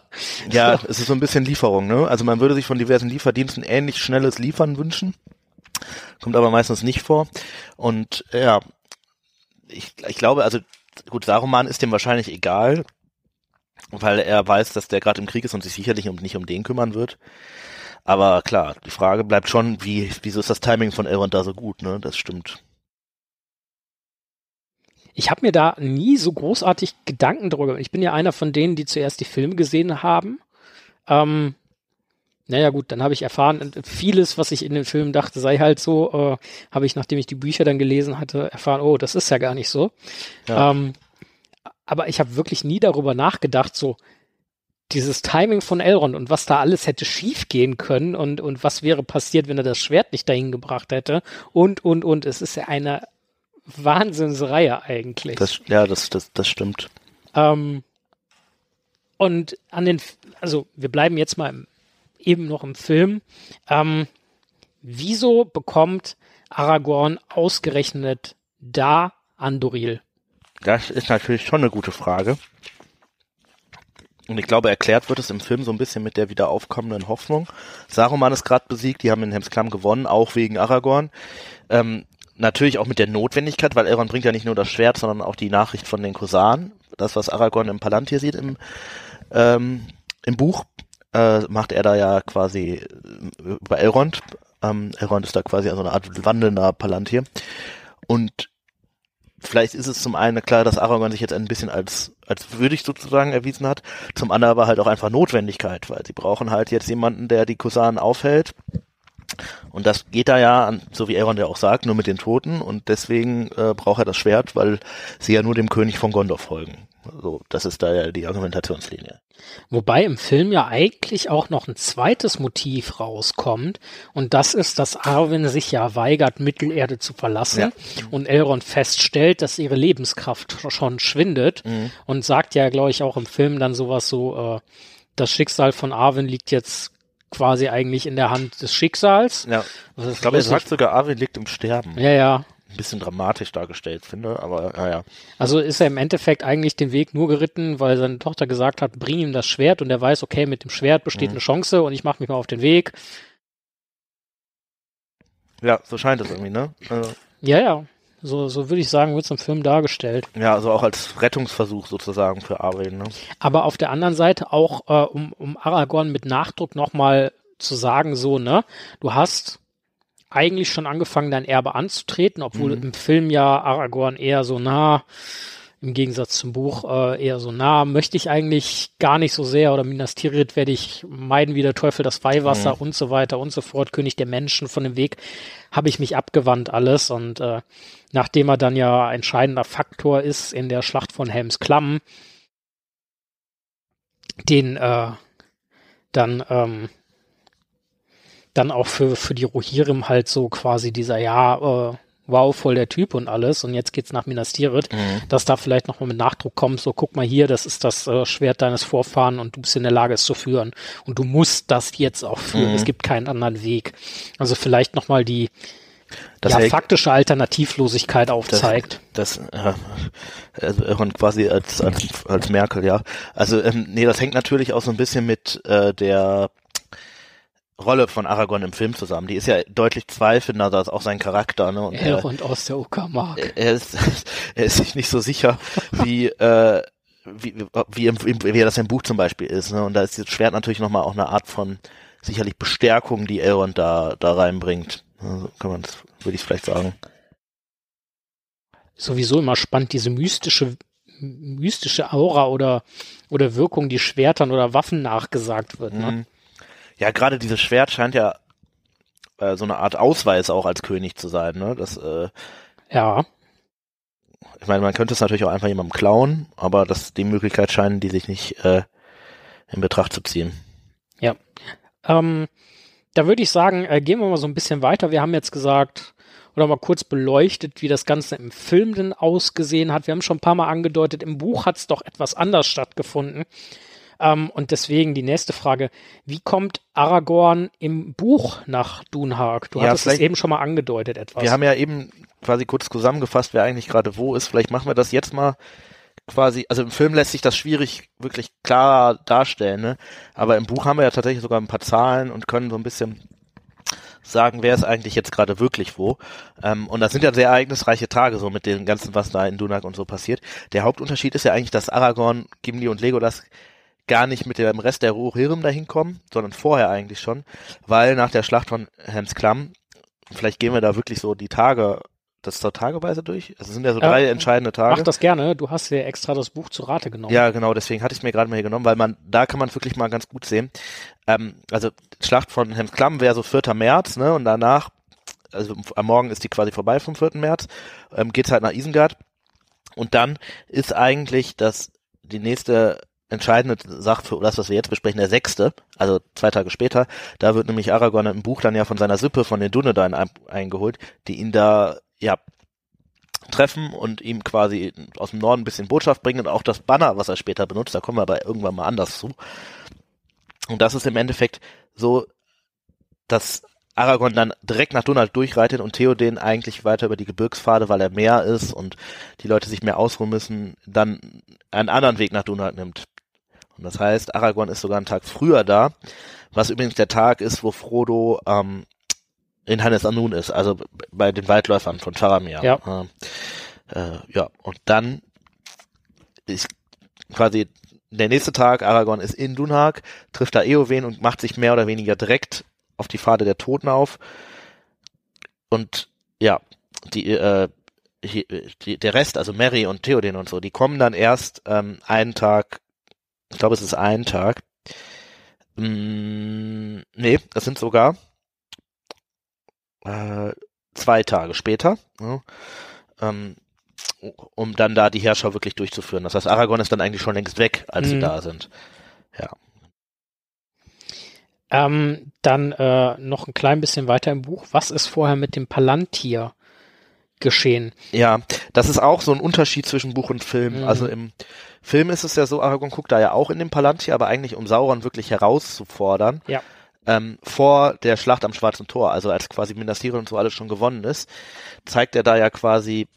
Ja, es ist so ein bisschen Lieferung, ne? Also man würde sich von diversen Lieferdiensten ähnlich schnelles Liefern wünschen. Kommt aber meistens nicht vor. Und ja, ich, ich glaube, also gut, Saruman ist dem wahrscheinlich egal, weil er weiß, dass der gerade im Krieg ist und sich sicherlich um, nicht um den kümmern wird. Aber klar, die Frage bleibt schon, wie, wieso ist das Timing von Elrond da so gut, ne? Das stimmt. Ich habe mir da nie so großartig Gedanken drüber. gemacht. Ich bin ja einer von denen, die zuerst die Filme gesehen haben. Ähm, naja gut, dann habe ich erfahren, vieles, was ich in den Filmen dachte, sei halt so, äh, habe ich, nachdem ich die Bücher dann gelesen hatte, erfahren, oh, das ist ja gar nicht so. Ja. Ähm, aber ich habe wirklich nie darüber nachgedacht, so dieses Timing von Elrond und was da alles hätte schiefgehen können und, und was wäre passiert, wenn er das Schwert nicht dahin gebracht hätte und, und, und. Es ist ja eine Wahnsinnsreihe eigentlich. Das, ja, das, das, das stimmt. Ähm, und an den, also wir bleiben jetzt mal im, eben noch im Film. Ähm, wieso bekommt Aragorn ausgerechnet da Andoril? Das ist natürlich schon eine gute Frage. Und ich glaube, erklärt wird es im Film so ein bisschen mit der wieder aufkommenden Hoffnung. Saruman ist gerade besiegt, die haben in Helmsklamm gewonnen, auch wegen Aragorn. Ähm, natürlich auch mit der Notwendigkeit, weil Elrond bringt ja nicht nur das Schwert, sondern auch die Nachricht von den Korsaren. Das, was Aragorn im Palantir sieht im, ähm, im Buch, äh, macht er da ja quasi äh, über Elrond. Ähm, Elrond ist da quasi so eine Art wandelnder Palantir. Und vielleicht ist es zum einen klar, dass Aragorn sich jetzt ein bisschen als, als würdig sozusagen erwiesen hat, zum anderen aber halt auch einfach Notwendigkeit, weil sie brauchen halt jetzt jemanden, der die Kosanen aufhält. Und das geht da ja, so wie Elrond ja auch sagt, nur mit den Toten und deswegen äh, braucht er das Schwert, weil sie ja nur dem König von Gondor folgen. So, das ist da ja die Argumentationslinie. Wobei im Film ja eigentlich auch noch ein zweites Motiv rauskommt und das ist, dass Arwen sich ja weigert, Mittelerde zu verlassen Ja. und Elrond feststellt, dass ihre Lebenskraft schon schwindet und sagt ja, glaube ich, auch im Film dann sowas so, äh, das Schicksal von Arwen liegt jetzt quasi eigentlich in der Hand des Schicksals. Ja. Ich glaube, er sagt sogar, Arwen liegt im Sterben. ja, ja. Ein bisschen dramatisch dargestellt, finde, aber ja, ja. Also ist er im Endeffekt eigentlich den Weg nur geritten, weil seine Tochter gesagt hat, bring ihm das Schwert und er weiß, okay, mit dem Schwert besteht Mhm. eine Chance und ich mache mich mal auf den Weg. Ja, so scheint es irgendwie, ne? Also, Ja, ja. So, so würde ich sagen, wird es im Film dargestellt. ja, also auch als Rettungsversuch sozusagen für Arwen, ne? Aber auf der anderen Seite auch, äh, um, um Aragorn mit Nachdruck nochmal zu sagen, so, ne, du hast eigentlich schon angefangen, dein Erbe anzutreten, obwohl Mhm. im Film ja Aragorn eher so nah, im Gegensatz zum Buch, äh, eher so nah, möchte ich eigentlich gar nicht so sehr oder Minas Tirith werde ich meiden wie der Teufel das Weihwasser Mhm. und so weiter und so fort, König der Menschen von dem Weg, habe ich mich abgewandt alles und äh, nachdem er dann ja entscheidender Faktor ist in der Schlacht von Helms Klamm, den äh, dann ähm, dann auch für für die Rohirrim halt so quasi dieser ja äh, wow voll der Typ und alles und jetzt geht's nach Minas Tirith, dass da vielleicht noch mal mit Nachdruck kommt, so guck mal hier, das ist das äh, Schwert deines Vorfahren und du bist in der Lage es zu führen und du musst das jetzt auch führen, Mhm. es gibt keinen anderen Weg. Also vielleicht noch mal die Das ja, faktische Alternativlosigkeit aufzeigt. Das, äh, also Elrond quasi als, als, als Merkel, ja. Also, ähm, nee, das hängt natürlich auch so ein bisschen mit äh, der Rolle von Aragorn im Film zusammen. Die ist ja deutlich zweifelnder als auch sein Charakter, ne? Und er, Elrond aus der Uckermark. er ist, er ist sich nicht so sicher, wie, äh, wie, wie, im, wie das im Buch zum Beispiel ist. Ne? Und da ist das Schwert natürlich nochmal auch eine Art von sicherlich Bestärkung, die Elrond da, da reinbringt. Also kann man das, würde ich vielleicht sagen. Sowieso immer spannend, diese mystische, mystische Aura oder, oder Wirkung, die Schwertern oder Waffen nachgesagt wird. Ne? Ja, gerade dieses Schwert scheint ja äh, so eine Art Ausweis auch als König zu sein. Ne? Das, äh, ja. Ich meine, man könnte es natürlich auch einfach jemandem klauen, aber das, die Möglichkeit scheinen die sich nicht äh, in Betracht zu ziehen. Ja. Ähm, da würde ich sagen, äh, gehen wir mal so ein bisschen weiter. Wir haben jetzt gesagt, oder mal kurz beleuchtet, wie das Ganze im Film denn ausgesehen hat. Wir haben schon ein paar Mal angedeutet, im Buch hat es doch etwas anders stattgefunden. Ähm, und deswegen die nächste Frage, wie kommt Aragorn im Buch nach Dunhag? Du Ja, hattest es eben schon mal angedeutet etwas. Wir haben ja eben quasi kurz zusammengefasst, wer eigentlich gerade wo ist. Vielleicht machen wir das jetzt mal quasi, also im Film lässt sich das schwierig wirklich klar darstellen, ne? Aber im Buch haben wir ja tatsächlich sogar ein paar Zahlen und können so ein bisschen sagen, wer ist eigentlich jetzt gerade wirklich wo. Ähm, und das sind ja sehr ereignisreiche Tage so mit dem ganzen, was da in Dunak und so passiert. Der Hauptunterschied ist ja eigentlich, dass Aragorn, Gimli und Legolas gar nicht mit dem Rest der Rohirrim dahin kommen, sondern vorher eigentlich schon, weil nach der Schlacht von Hans Klamm, vielleicht gehen wir da wirklich so die Tage, das zur Tageweise durch. Also es sind ja so Ja, drei entscheidende Tage. Mach das gerne. Du hast dir extra das Buch zu Rate genommen. Ja, genau, deswegen hatte ich es mir gerade mal hier genommen, weil man, da kann man wirklich mal ganz gut sehen. Ähm, also Schlacht von Hems Klamm wäre so 4. März, ne? Und danach, also am Morgen ist die quasi vorbei vom 4. März, ähm, geht's halt nach Isengard. Und dann ist eigentlich das die nächste entscheidende Sache für das, was wir jetzt besprechen, der sechste, also zwei Tage später, da wird nämlich Aragorn im Buch dann ja von seiner Sippe von den Dunedain ein, eingeholt, die ihn da, ja, treffen und ihm quasi aus dem Norden ein bisschen Botschaft bringen und auch das Banner, was er später benutzt, da kommen wir aber irgendwann mal anders zu. Und das ist im Endeffekt so, dass Aragorn dann direkt nach Donald durchreitet und Theoden eigentlich weiter über die Gebirgspfade, weil er mehr ist und die Leute sich mehr ausruhen müssen, dann einen anderen Weg nach Donald nimmt. Und das heißt, Aragorn ist sogar einen Tag früher da, was übrigens der Tag ist, wo Frodo ähm, in Hannes Anun ist, also bei den Waldläufern von Faramir. Ja. Äh, ja, und dann ist quasi der nächste Tag, Aragorn ist in Dunhag, trifft da Eowen und macht sich mehr oder weniger direkt auf die Pfade der Toten auf. Und ja, die, äh, die, der Rest, also Mary und Theoden und so, die kommen dann erst ähm, einen Tag, ich glaube es ist ein Tag, mm, nee, das sind sogar äh, zwei Tage später, ja, ähm, um dann da die Herrscher wirklich durchzuführen. Das heißt, Aragorn ist dann eigentlich schon längst weg, als sie Mhm. da sind. Ja. Ähm, dann äh, noch ein klein bisschen weiter im Buch. Was ist vorher mit dem Palantir geschehen? Ja, das ist auch so ein Unterschied zwischen Buch und Film. Mhm. Also im Film ist es ja so, Aragorn guckt da ja auch in den Palantir, aber eigentlich um Sauron wirklich herauszufordern. Ja. Ähm, vor der Schlacht am Schwarzen Tor, also als quasi Minas Tirith und so alles schon gewonnen ist, zeigt er da ja quasi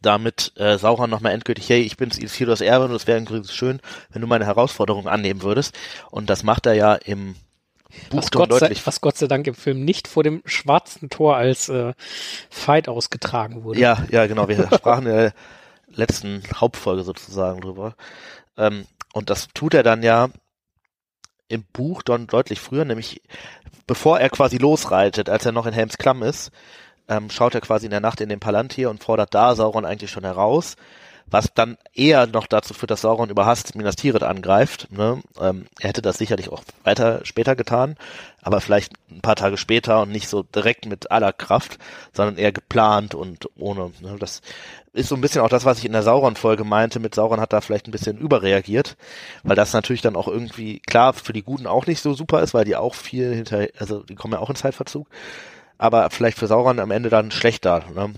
damit äh, Sauron nochmal endgültig, hey, ich bin's Isildurs Erbe und es wäre übrigens schön, wenn du meine Herausforderung annehmen würdest. Und das macht er ja im Was Gott, sei, was Gott sei Dank im Film nicht vor dem schwarzen Tor als äh, Fight ausgetragen wurde. Ja, ja, genau. Wir sprachen in der letzten Hauptfolge sozusagen drüber. Ähm, und das tut er dann ja im Buch dann deutlich früher, nämlich bevor er quasi losreitet, als er noch in Helms Klamm ist, ähm, schaut er quasi in der Nacht in den Palantir und fordert da Sauron eigentlich schon heraus, was dann eher noch dazu führt, dass Sauron überhastet Minas Tirith angreift. Ne? Ähm, er hätte das sicherlich auch weiter später getan, aber vielleicht ein paar Tage später und nicht so direkt mit aller Kraft, sondern eher geplant und ohne. Ne? Das ist so ein bisschen auch das, was ich in der Sauron-Folge meinte. Mit Sauron hat da vielleicht ein bisschen überreagiert, weil das natürlich dann auch irgendwie klar für die Guten auch nicht so super ist, weil die auch viel hinter, also die kommen ja auch in Zeitverzug, aber vielleicht für Sauron am Ende dann schlechter. Ne?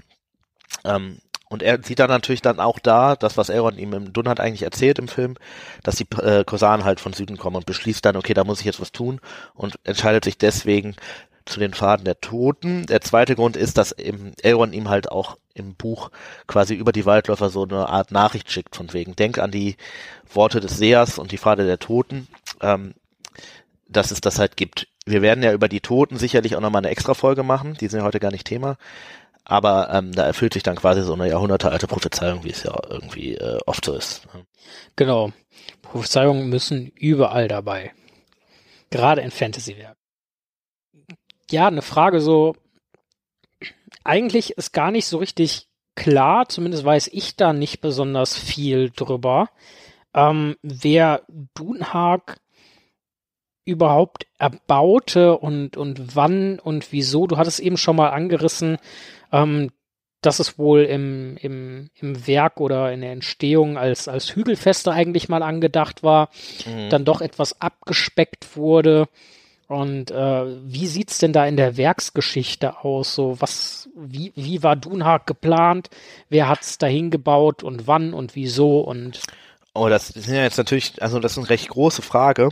Ähm, und er sieht dann natürlich dann auch da, das, was Elrond ihm im Dunhat eigentlich erzählt im Film, dass die äh, Kosanen halt von Süden kommen und beschließt dann, okay, da muss ich jetzt was tun und entscheidet sich deswegen zu den Pfaden der Toten. Der zweite Grund ist, dass eben Elrond ihm halt auch im Buch quasi über die Waldläufer so eine Art Nachricht schickt, von wegen, denk an die Worte des Sehers und die Pfade der Toten, ähm, dass es das halt gibt. Wir werden ja über die Toten sicherlich auch nochmal eine extra Folge machen, die sind ja heute gar nicht Thema. Aber ähm, da erfüllt sich dann quasi so eine jahrhundertealte Prophezeiung, wie es ja irgendwie äh, oft so ist. ne? Genau. Prophezeiungen müssen überall dabei. Gerade in Fantasy-Werken. Ja, eine Frage so. Eigentlich ist gar nicht so richtig klar, zumindest weiß ich da nicht besonders viel drüber, ähm, wer Dunhag überhaupt erbaute und, und wann und wieso. Du hattest eben schon mal angerissen, ähm, dass es wohl im, im, im Werk oder in der Entstehung als, als Hügelfeste eigentlich mal angedacht war, Mhm. dann doch etwas abgespeckt wurde. Und äh, wie sieht's denn da in der Werksgeschichte aus? So, was, wie, wie war Dunhag geplant? Wer hat's dahin gebaut und wann und wieso? Und Oh, das sind ja jetzt natürlich, also das ist eine recht große Frage,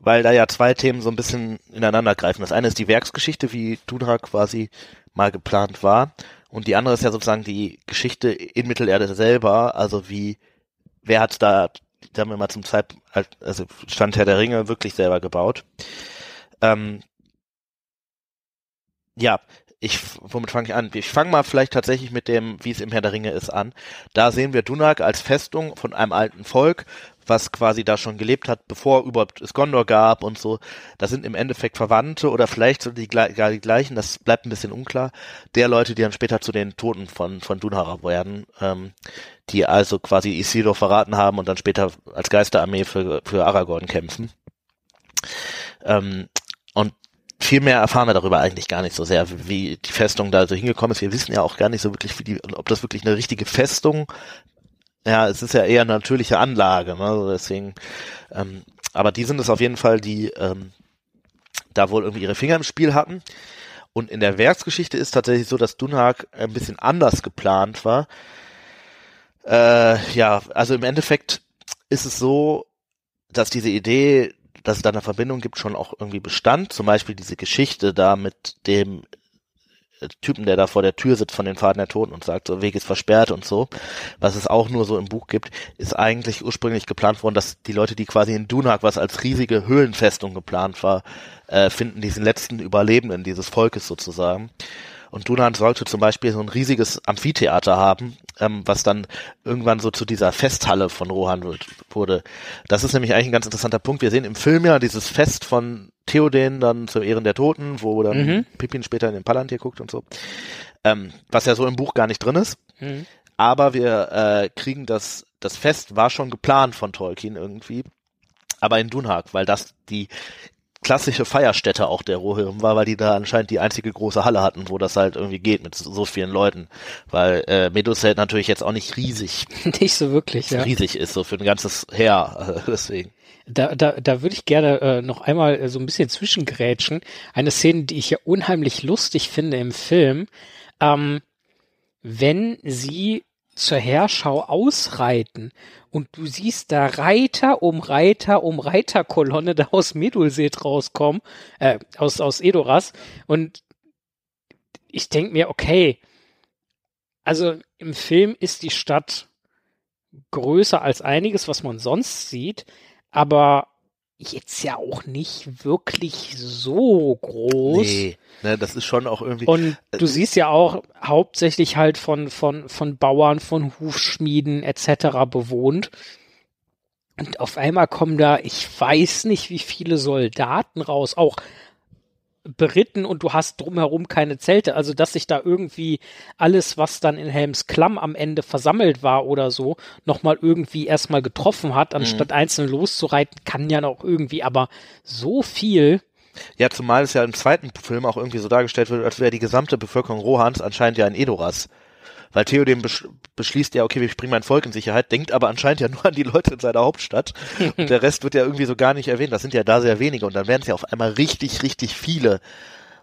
weil da ja zwei Themen so ein bisschen ineinander greifen. Das eine ist die Werksgeschichte, wie Dunhag quasi mal geplant war. Und die andere ist ja sozusagen die Geschichte in Mittelerde selber, also wie, wer hat da, sagen wir mal zum Zeit, also Stand Herr der Ringe wirklich selber gebaut. Ähm, ja, ich, womit fange ich an? Ich fange mal vielleicht tatsächlich mit dem, wie es im Herr der Ringe ist, an. Da sehen wir Dunag als Festung von einem alten Volk, was quasi da schon gelebt hat, bevor überhaupt es Gondor gab und so. Das sind im Endeffekt Verwandte oder vielleicht so die, gar die gleichen, das bleibt ein bisschen unklar, der Leute, die dann später zu den Toten von, von Dunhara werden, ähm, die also quasi Isildur verraten haben und dann später als Geisterarmee für, für Aragorn kämpfen. Ähm, und viel mehr erfahren wir darüber eigentlich gar nicht so sehr, wie die Festung da so hingekommen ist. Wir wissen ja auch gar nicht so wirklich, wie die, ob das wirklich eine richtige Festung ja, es ist ja eher eine natürliche Anlage, ne? also deswegen, ähm, aber die sind es auf jeden Fall, die ähm, da wohl irgendwie ihre Finger im Spiel hatten. Und in der Werksgeschichte ist tatsächlich so, dass Dunhag ein bisschen anders geplant war. Äh, ja, also im Endeffekt ist es so, dass diese Idee, dass es da eine Verbindung gibt, schon auch irgendwie bestand. Zum Beispiel diese Geschichte da mit dem Typen, der da vor der Tür sitzt von den Faden der Toten und sagt, so Weg ist versperrt und so, was es auch nur so im Buch gibt, ist eigentlich ursprünglich geplant worden, dass die Leute, die quasi in Dunag, was als riesige Höhlenfestung geplant war, äh, finden diesen letzten Überlebenden dieses Volkes sozusagen. Und Dunan sollte zum Beispiel so ein riesiges Amphitheater haben, ähm, was dann irgendwann so zu dieser Festhalle von Rohan wird, wurde. Das ist nämlich eigentlich ein ganz interessanter Punkt. Wir sehen im Film ja dieses Fest von Theoden dann zu Ehren der Toten, wo dann Mhm. Pippin später in den Palantir guckt und so. Ähm, was ja so im Buch gar nicht drin ist. Mhm. Aber wir äh, kriegen das, das Fest war schon geplant von Tolkien irgendwie. Aber in Dunhag, weil das die klassische Feierstätte auch der Rohirrim war, weil die da anscheinend die einzige große Halle hatten, wo das halt irgendwie geht mit so, vielen Leuten. Weil äh, Meduseld natürlich jetzt auch nicht riesig, nicht so wirklich, ja. riesig ist, so für ein ganzes Heer. Deswegen. Da, da, da würde ich gerne äh, noch einmal äh, so ein bisschen zwischengrätschen. Eine Szene, die ich ja unheimlich lustig finde im Film. Ähm, wenn sie zur Herschau ausreiten und du siehst da Reiter um Reiter um Reiterkolonne da aus Medulseth rauskommen, äh, aus, aus Edoras und ich denk mir, okay, also im Film ist die Stadt größer als einiges, was man sonst sieht, aber jetzt ja auch nicht wirklich so groß. Nee, ne, das ist schon auch irgendwie. Und du siehst ja auch hauptsächlich halt von, von, von Bauern, von Hufschmieden etc. bewohnt. Und auf einmal kommen da, ich weiß nicht, wie viele Soldaten raus, auch beritten und du hast drumherum keine Zelte. Also, dass sich da irgendwie alles, was dann in Helms Klamm am Ende versammelt war oder so, nochmal irgendwie erstmal getroffen hat, anstatt einzeln loszureiten, kann ja noch irgendwie, aber so viel. Ja, zumal es ja im zweiten Film auch irgendwie so dargestellt wird, als wäre die gesamte Bevölkerung Rohans anscheinend ja in Edoras. Weil Theoden besch beschließt ja, okay, wir bringen mein Volk in Sicherheit, denkt aber anscheinend ja nur an die Leute in seiner Hauptstadt. Und der Rest wird ja irgendwie so gar nicht erwähnt. Das sind ja da sehr wenige. Und dann werden es ja auf einmal richtig, richtig viele.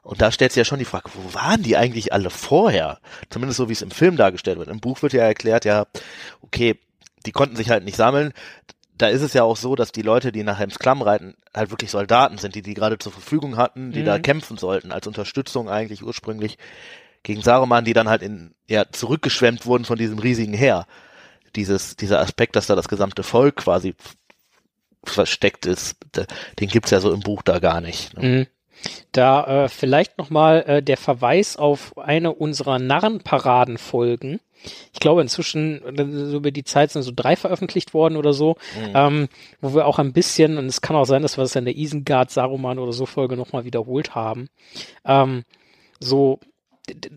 Und da stellt sich ja schon die Frage, wo waren die eigentlich alle vorher? Zumindest so, wie es im Film dargestellt wird. Im Buch wird ja erklärt, ja, okay, die konnten sich halt nicht sammeln. Da ist es ja auch so, dass die Leute, die nach Helms Klamm reiten, halt wirklich Soldaten sind, die die gerade zur Verfügung hatten, die Mhm. da kämpfen sollten, als Unterstützung eigentlich ursprünglich gegen Saruman, die dann halt in, ja, zurückgeschwemmt wurden von diesem riesigen Heer. Dieses, dieser Aspekt, dass da das gesamte Volk quasi versteckt ist, den gibt's ja so im Buch da gar nicht. Ne? Mhm. Da äh, vielleicht nochmal äh, der Verweis auf eine unserer Narrenparaden-Folgen. Ich glaube, inzwischen äh, so über die Zeit sind so drei veröffentlicht worden oder so, mhm. ähm, wo wir auch ein bisschen, und es kann auch sein, dass wir es in der Isengard, Saruman oder so Folge nochmal wiederholt haben, ähm, so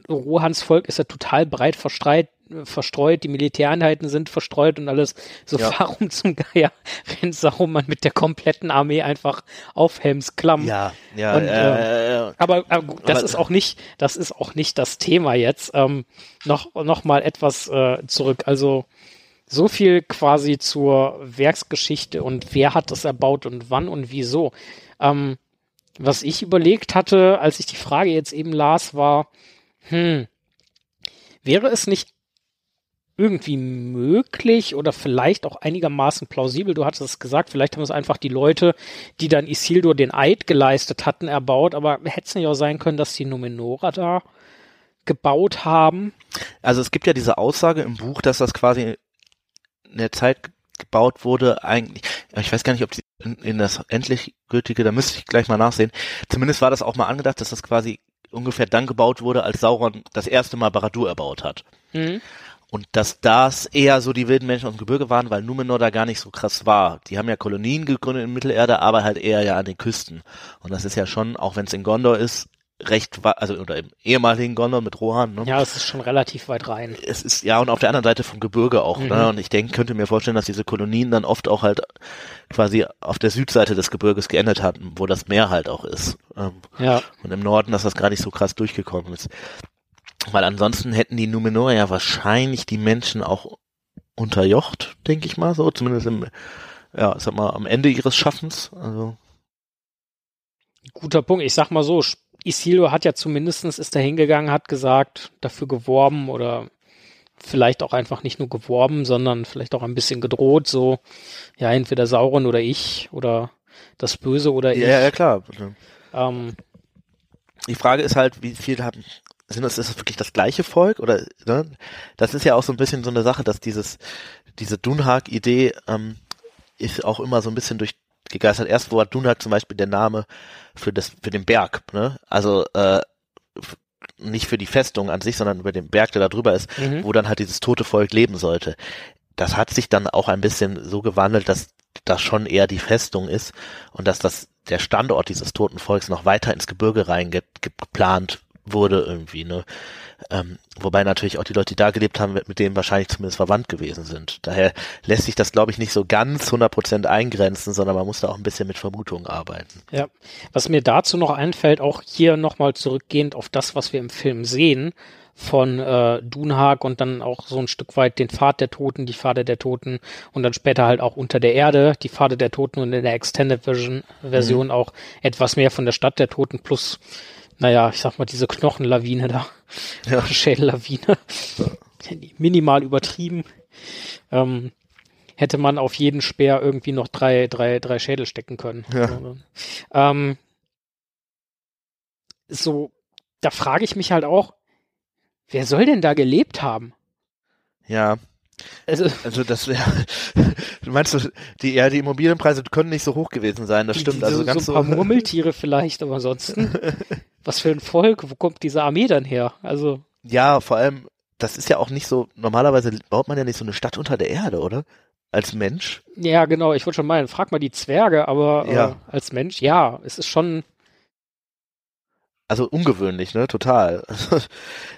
Rohans Volk ist ja total breit verstreit, verstreut, die Militäreinheiten sind verstreut und alles. So, ja. warum zum Geier rennt Saruman mit der kompletten Armee einfach auf Helms Klamm? Ja, ja, und, äh, äh, aber, aber das aber, ist auch nicht, das ist auch nicht das Thema jetzt. Ähm, noch, noch mal etwas äh, zurück. Also, so viel quasi zur Werksgeschichte und wer hat das erbaut und wann und wieso. Ähm, was ich überlegt hatte, als ich die Frage jetzt eben las, war, hm, wäre es nicht irgendwie möglich oder vielleicht auch einigermaßen plausibel. Du hattest es gesagt, vielleicht haben es einfach die Leute, die dann Isildur den Eid geleistet hatten, erbaut, aber hätte es nicht auch sein können, dass die Numenora da gebaut haben? Also es gibt ja diese Aussage im Buch, dass das quasi in der Zeit gebaut wurde, eigentlich, ich weiß gar nicht, ob die in, in das endlich gültige, da müsste ich gleich mal nachsehen. Zumindest war das auch mal angedacht, dass das quasi ungefähr dann gebaut wurde, als Sauron das erste Mal Baradur erbaut hat. Mhm. Und dass das eher so die wilden Menschen aus dem Gebirge waren, weil Numenor da gar nicht so krass war. Die haben ja Kolonien gegründet in Mittelerde, aber halt eher ja an den Küsten. Und das ist ja schon, auch wenn es in Gondor ist, recht, also oder im ehemaligen Gondor mit Rohan. Ne? Ja, es ist schon relativ weit rein. Es ist ja und auf der anderen Seite vom Gebirge auch. Ne? Mhm. Ne? Und ich denke, könnte mir vorstellen, dass diese Kolonien dann oft auch halt quasi auf der Südseite des Gebirges geendet hatten, wo das Meer halt auch ist. Ähm, ja. Und im Norden, dass das gar nicht so krass durchgekommen ist. Weil ansonsten hätten die Numenor ja wahrscheinlich die Menschen auch unterjocht, denke ich mal so, zumindest im, ja, sag mal, am Ende ihres Schaffens. Also. Guter Punkt. Ich sag mal so, Isildur hat ja zumindestens ist da hingegangen, hat gesagt, dafür geworben oder vielleicht auch einfach nicht nur geworben, sondern vielleicht auch ein bisschen gedroht, so, ja, entweder Sauron oder ich oder das Böse oder ich. Ja, ja, klar. Ähm, die Frage ist halt, wie viel haben, sind das, ist das wirklich das gleiche Volk oder, ne? Das ist ja auch so ein bisschen so eine Sache, dass dieses, diese Dunhag-Idee, ähm, ist auch immer so ein bisschen durch gegeistert. Erst war Dunhag zum Beispiel der Name für das, für den Berg, ne? Also, äh, nicht für die Festung an sich, sondern über den Berg, der da drüber ist, mhm. wo dann halt dieses tote Volk leben sollte. Das hat sich dann auch ein bisschen so gewandelt, dass das schon eher die Festung ist und dass das der Standort dieses toten Volks noch weiter ins Gebirge rein geplant wurde irgendwie, ne? Ähm, wobei natürlich auch die Leute, die da gelebt haben, mit denen wahrscheinlich zumindest verwandt gewesen sind. Daher lässt sich das, glaube ich, nicht so ganz 100% eingrenzen, sondern man muss da auch ein bisschen mit Vermutungen arbeiten. Ja, was mir dazu noch einfällt, auch hier nochmal zurückgehend auf das, was wir im Film sehen, von äh, Dunhag und dann auch so ein Stück weit den Pfad der Toten, die Pfade der Toten und dann später halt auch unter der Erde, die Pfade der Toten und in der Extended Version, Version mhm. auch etwas mehr von der Stadt der Toten plus naja, ich sag mal, diese Knochenlawine da. Ja. Schädellawine. Ja. Minimal übertrieben. Ähm, hätte man auf jeden Speer irgendwie noch drei, drei, drei Schädel stecken können. Ja. Ähm, so, da frage ich mich halt auch, wer soll denn da gelebt haben? Ja. Also, also das wäre, du meinst, die, ja, die Immobilienpreise können nicht so hoch gewesen sein, das stimmt. Die, also so, ganz so ein paar Murmeltiere vielleicht, aber ansonsten. was für ein Volk, wo kommt diese Armee dann her? Also. Ja, vor allem, das ist ja auch nicht so, normalerweise baut man ja nicht so eine Stadt unter der Erde, oder? Als Mensch? Ja, genau, ich wollte schon meinen, frag mal die Zwerge, aber ja. äh, als Mensch, ja, es ist schon. Also ungewöhnlich, ne? Total.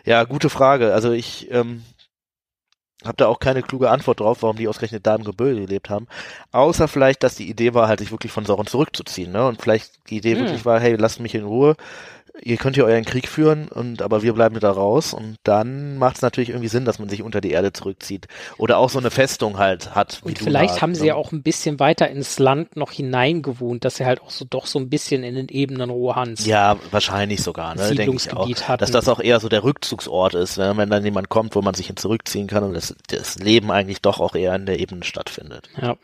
ja, gute Frage. Also ich, ähm, habe da auch keine kluge Antwort drauf, warum die ausgerechnet da im Gebirge gelebt haben. Außer vielleicht, dass die Idee war, halt sich wirklich von Sauron zurückzuziehen, ne? Und vielleicht die Idee hm. wirklich war, hey, lasst mich in Ruhe ihr könnt ja euren Krieg führen und aber wir bleiben da raus und dann macht es natürlich irgendwie Sinn, dass man sich unter die Erde zurückzieht oder auch so eine Festung halt hat. und vielleicht haben sie ja auch ein bisschen weiter ins Land noch hineingewohnt, dass sie halt auch so doch so ein bisschen in den Ebenen Rohans. Ja, wahrscheinlich sogar, ne, Siedlungsgebiet ich auch, dass das auch eher so der Rückzugsort ist, ne? wenn dann jemand kommt, wo man sich hin zurückziehen kann und das, das Leben eigentlich doch auch eher in der Ebene stattfindet. Ja.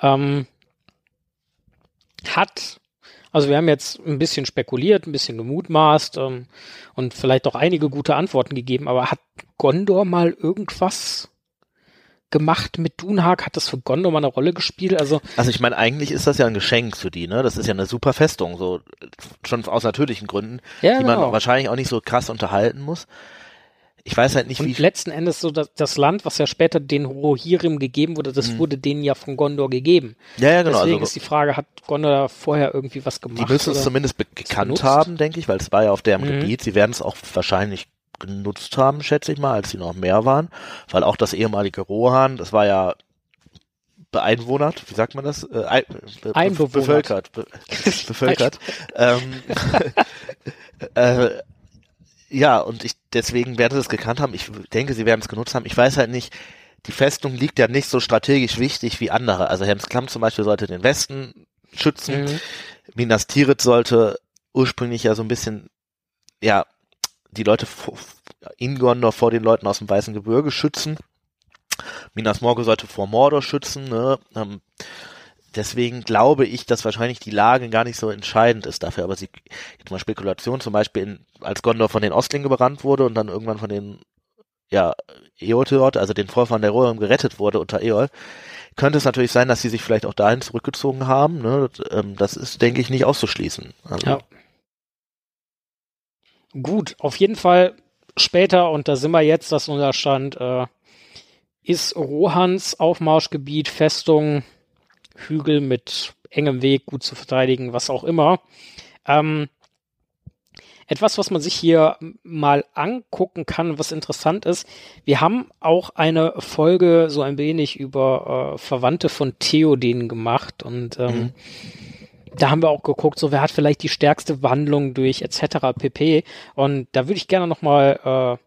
Ähm, hat also wir haben jetzt ein bisschen spekuliert, ein bisschen gemutmaßt ähm, und vielleicht auch einige gute Antworten gegeben, aber hat Gondor mal irgendwas gemacht mit Dunhag? Hat das für Gondor mal eine Rolle gespielt? Also, Also ich meine, eigentlich ist das ja ein Geschenk für die, ne? Das ist ja eine super Festung, so schon aus natürlichen Gründen, ja, die genau. man wahrscheinlich auch nicht so krass unterhalten muss. Ich weiß halt nicht, Und wie letzten Endes so das, das Land, was ja später den Rohirrim gegeben wurde, das Mhm. wurde denen ja von Gondor gegeben. Ja, ja, genau. Deswegen Also, ist die Frage, hat Gondor da vorher irgendwie was die gemacht? müssen es zumindest gekannt haben, denke ich, weil es war ja auf deren Mhm. Gebiet. Sie werden es auch wahrscheinlich genutzt haben, schätze ich mal, als sie noch mehr waren, weil auch das ehemalige Rohan, das war ja beeinwohnert, wie sagt man das? Äh, be, be, Einbewohnert. bevölkert, be, bevölkert. ähm, äh, ja, und ich deswegen werden sie es gekannt haben. Ich denke, sie werden es genutzt haben. Ich weiß halt nicht, die Festung liegt ja nicht so strategisch wichtig wie andere. Also Helms Klamm zum Beispiel sollte den Westen schützen. Mhm. Minas Tirith sollte ursprünglich ja so ein bisschen, ja, die Leute vor- in Gondor vor den Leuten aus dem Weißen Gebirge schützen. Minas Morgul sollte vor Mordor schützen. Ne? Ähm, deswegen glaube ich, dass wahrscheinlich die Lage gar nicht so entscheidend ist dafür. Aber sie, jetzt mal Spekulation, zum Beispiel in, als Gondor von den Ostlingen überrannt wurde und dann irgendwann von den ja, Eotheot, also den Vorfahren der Rohirrim gerettet wurde unter Eol, könnte es natürlich sein, dass sie sich vielleicht auch dahin zurückgezogen haben. Ne? Ähm, Das ist, denke ich, nicht auszuschließen. Also, Ja. Gut, auf jeden Fall später, und da sind wir jetzt, das ist unser Stand, äh, ist Rohans Aufmarschgebiet, Festung, Hügel mit engem Weg, gut zu verteidigen, was auch immer. Ähm, etwas, was man sich hier mal angucken kann, was interessant ist. Wir haben auch eine Folge so ein wenig über äh, Verwandte von Theoden gemacht und ähm, Mhm. da haben wir auch geguckt, so wer hat vielleicht die stärkste Wandlung durch etc. pp. Und da würde ich gerne noch mal äh,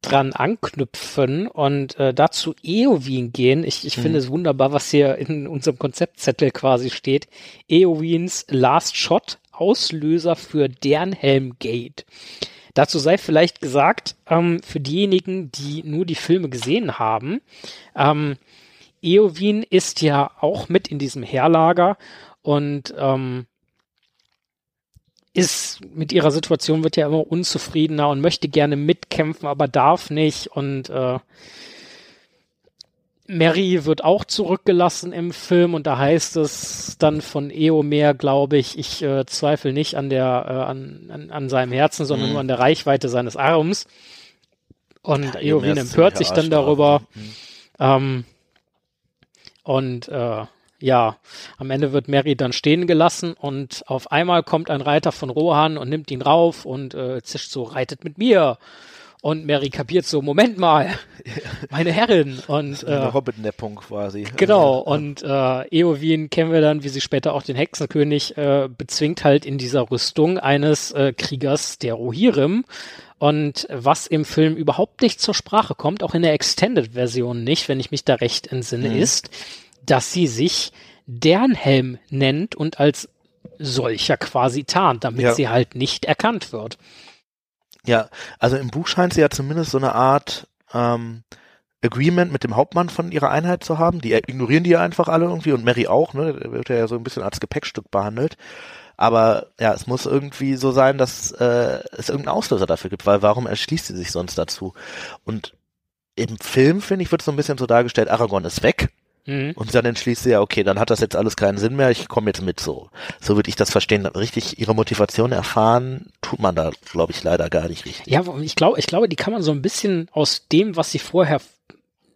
dran anknüpfen und äh, dazu Eowyn gehen. Ich, ich Mhm. finde es wunderbar, was hier in unserem Konzeptzettel quasi steht. Eowyns Last Shot, Auslöser für Dernhelm Gate. Dazu sei vielleicht gesagt, ähm, für diejenigen, die nur die Filme gesehen haben, ähm, Eowyn ist ja auch mit in diesem Heerlager und ähm, ist mit ihrer Situation wird ja immer unzufriedener und möchte gerne mitkämpfen, aber darf nicht und äh, Mary wird auch zurückgelassen im Film und da heißt es dann von Eomer, glaube ich, ich äh, zweifle nicht an der äh, an, an, an seinem Herzen, sondern Mhm. nur an der Reichweite seines Arms. Und Ja, Eowyn empört sich dann darüber. Mhm. Ähm, und äh, ja, am Ende wird Mary dann stehen gelassen und auf einmal kommt ein Reiter von Rohan und nimmt ihn rauf und äh, zischt so, reitet mit mir. Und Mary kapiert so, Moment mal, meine Herrin. Und Eine äh, Hobbit-Neppung quasi. Genau, und äh, Eowyn kennen wir dann, wie sie später auch den Hexenkönig äh, bezwingt halt in dieser Rüstung eines äh, Kriegers der Rohirrim. Und was im Film überhaupt nicht zur Sprache kommt, auch in der Extended-Version nicht, wenn ich mich da recht entsinne, Mhm. ist, dass sie sich Dernhelm nennt und als solcher quasi tarnt, damit Ja. sie halt nicht erkannt wird. Ja, also im Buch scheint sie ja zumindest so eine Art ähm, Agreement mit dem Hauptmann von ihrer Einheit zu haben. Die ignorieren die ja einfach alle irgendwie und Mary auch, ne? Der wird ja so ein bisschen als Gepäckstück behandelt. Aber ja, es muss irgendwie so sein, dass äh, es irgendeinen Auslöser dafür gibt, weil warum erschließt sie sich sonst dazu? Und im Film, finde ich, wird so ein bisschen so dargestellt, Aragorn ist weg Mhm. und dann entschließt sie ja, okay, dann hat das jetzt alles keinen Sinn mehr, ich komme jetzt mit so. So würde ich das verstehen. Richtig ihre Motivation erfahren, tut man da, glaube ich, leider gar nicht richtig. Ja, ich glaube, ich glaube, die kann man so ein bisschen aus dem, was sie vorher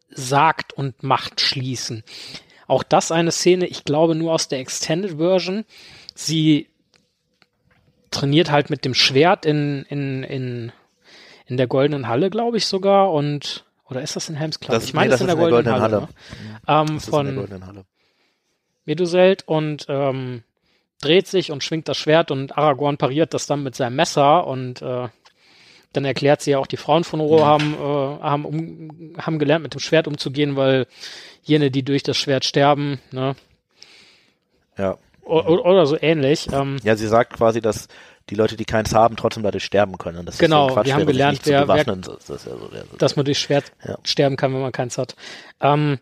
sagt und macht, schließen. Auch das eine Szene, ich glaube, nur aus der Extended Version. Sie trainiert halt mit dem Schwert in, in, in, in der goldenen Halle, glaube ich sogar. Und, oder ist das in Helms Klamm? Das- Ich meine, nee, das ist in der goldenen, Halle. ne? Ähm, in der von, Halle. Meduselt und ähm, dreht sich und schwingt das Schwert und Aragorn pariert das dann mit seinem Messer und äh, dann erklärt sie ja auch, die Frauen von Rohan haben, äh, haben, um, haben gelernt, mit dem Schwert umzugehen, weil jene, die durch das Schwert sterben, ne, Ja. o- oder so ähnlich. Ähm, Ja, sie sagt quasi, dass die Leute, die keins haben, trotzdem dadurch sterben können. Und das Genau, ist so Quatsch, wir haben gelernt, wer- wer-. Das ist ja so der, dass man durch Schwert Ja. sterben kann, wenn man keins hat. Ähm,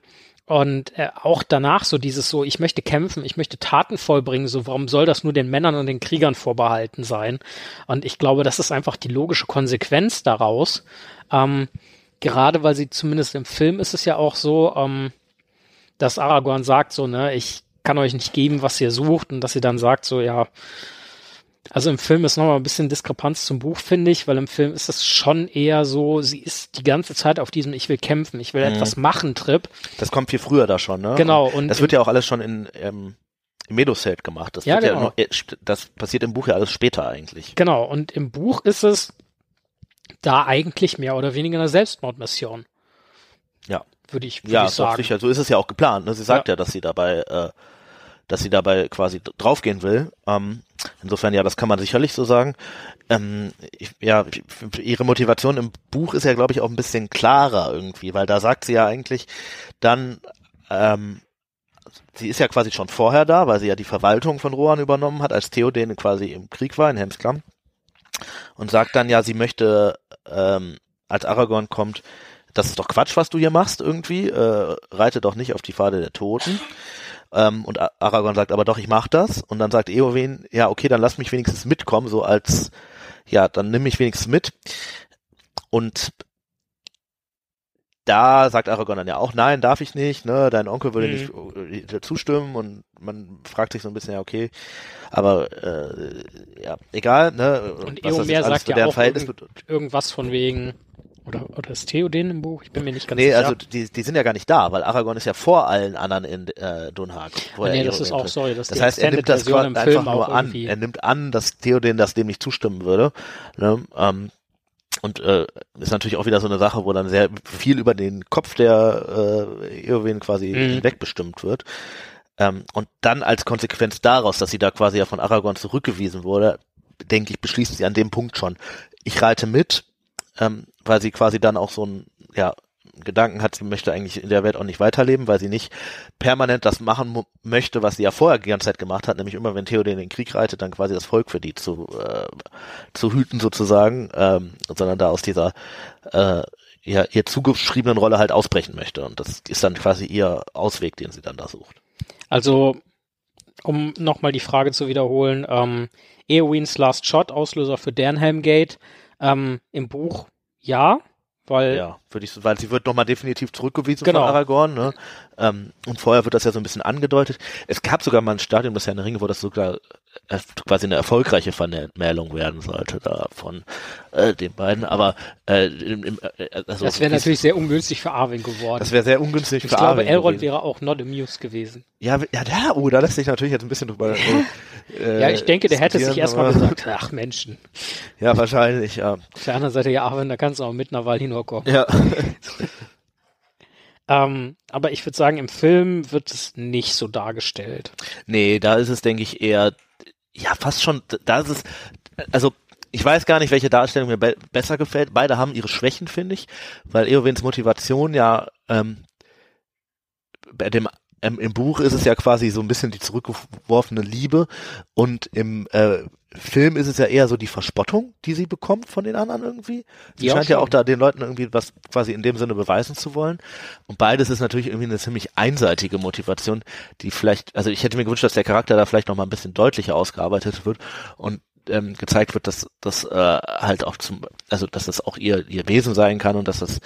und äh, auch danach so dieses so, ich möchte kämpfen, ich möchte Taten vollbringen, so warum soll das nur den Männern und den Kriegern vorbehalten sein? Und ich glaube, das ist einfach die logische Konsequenz daraus. Ähm, gerade weil sie zumindest im Film ist es ja auch so, ähm, dass Aragorn sagt so, ne, ich kann euch nicht geben, was ihr sucht und dass sie dann sagt so, ja, also im Film ist nochmal ein bisschen Diskrepanz zum Buch, finde ich, weil im Film ist es schon eher so, sie ist die ganze Zeit auf diesem Ich will kämpfen, ich will mhm. etwas machen Trip. Das kommt viel früher da schon, ne? Genau. Und, das wird ja auch alles schon in, ähm, im Medoset gemacht. Das, ja, genau. ja noch, äh, das passiert im Buch ja alles später eigentlich. Genau, und im Buch ist es da eigentlich mehr oder weniger eine Selbstmordmission. Ja. Würde ich, würd ja, ich sagen. Sicher. So ist es ja auch geplant. Ne? Sie sagt ja, ja dass sie dabei, äh, dass sie dabei quasi draufgehen will. Ähm, insofern, ja, das kann man sicherlich so sagen. Ähm, ich, ja, ihre Motivation im Buch ist ja, glaube ich, auch ein bisschen klarer irgendwie, weil da sagt sie ja eigentlich dann, ähm, sie ist ja quasi schon vorher da, weil sie ja die Verwaltung von Rohan übernommen hat, als Theoden quasi im Krieg war in Helmsklamm und sagt dann ja, sie möchte, ähm, als Aragorn kommt, das ist doch Quatsch, was du hier machst irgendwie, äh, reite doch nicht auf die Pfade der Toten. Ähm, und Aragorn sagt aber doch, ich mach das. Und dann sagt Eowyn, ja, okay, dann lass mich wenigstens mitkommen, so als, ja, dann nimm mich wenigstens mit. Und da sagt Aragorn dann ja auch, nein, darf ich nicht, ne, dein Onkel würde mhm. nicht äh, zustimmen und man fragt sich so ein bisschen, ja, okay, aber äh, ja, egal, ne. Und Eomer sagt ja auch irgend, irgendwas von wegen, oder, oder ist Theoden im Buch? Ich bin mir nicht ganz nee, sicher. Nee, also die, die sind ja gar nicht da, weil Aragorn ist ja vor allen anderen in äh, Dunhag. Wo nee, das ist auch, sorry, das, das heißt, er nimmt das Version einfach nur an. Er nimmt an, dass Theoden das dem nicht zustimmen würde. Ne? Ähm, und äh, ist natürlich auch wieder so eine Sache, wo dann sehr viel über den Kopf der äh, Eowyn quasi mhm. hinwegbestimmt wird. Ähm, und dann als Konsequenz daraus, dass sie da quasi ja von Aragorn zurückgewiesen wurde, denke ich, beschließt sie an dem Punkt schon, ich reite mit, ähm, weil sie quasi dann auch so ein, ja, Gedanken hat, sie möchte eigentlich in der Welt auch nicht weiterleben, weil sie nicht permanent das machen möchte, was sie ja vorher die ganze Zeit gemacht hat, nämlich immer wenn Theoden in den Krieg reitet, dann quasi das Volk für die zu, äh, zu hüten sozusagen, ähm, sondern da aus dieser äh, ja, ihr zugeschriebenen Rolle halt ausbrechen möchte. Und das ist dann quasi ihr Ausweg, den sie dann da sucht. Also, um nochmal die Frage zu wiederholen, ähm, Eowyn's Last Shot, Auslöser für Dernhelm Gate, ähm, im Buch ja, weil ja, würde ich, weil sie wird nochmal definitiv zurückgewiesen genau. von Aragorn, ne? Ähm, und vorher wird das ja so ein bisschen angedeutet. Es gab sogar mal ein Stadium des Herrn der Ringe, wo das sogar äh, quasi eine erfolgreiche Vermählung werden sollte da von äh, den beiden. Aber äh, im, im, äh, also das wäre natürlich sehr ungünstig für Arwen geworden. Das wäre sehr ungünstig ich für glaube, Arwen. Ich glaube, Elrond wäre auch not amused gewesen. Ja, ja, da, oh, da lässt sich natürlich jetzt ein bisschen drüber. Äh, ja, ich denke, der hätte sich erstmal gesagt, ach Menschen. Ja, wahrscheinlich, ja. Auf der anderen Seite, ja, Arwen, da kannst du auch mit einer Valinor kommen. Ja. ähm, aber ich würde sagen, im Film wird es nicht so dargestellt. Nee, da ist es, denke ich, eher, ja, fast schon, da ist es, also ich weiß gar nicht, welche Darstellung mir be besser gefällt. Beide haben ihre Schwächen, finde ich, weil Eowens Motivation ja ähm, bei dem ähm, im Buch ist es ja quasi so ein bisschen die zurückgeworfene Liebe und im äh, Film ist es ja eher so die Verspottung, die sie bekommt von den anderen irgendwie. Sie ja, scheint schon. ja auch da den Leuten irgendwie was quasi in dem Sinne beweisen zu wollen. Und beides ist natürlich irgendwie eine ziemlich einseitige Motivation, die vielleicht, also ich hätte mir gewünscht, dass der Charakter da vielleicht noch mal ein bisschen deutlicher ausgearbeitet wird und ähm, gezeigt wird, dass das äh, halt auch zum, also dass das auch ihr ihr Wesen sein kann und dass das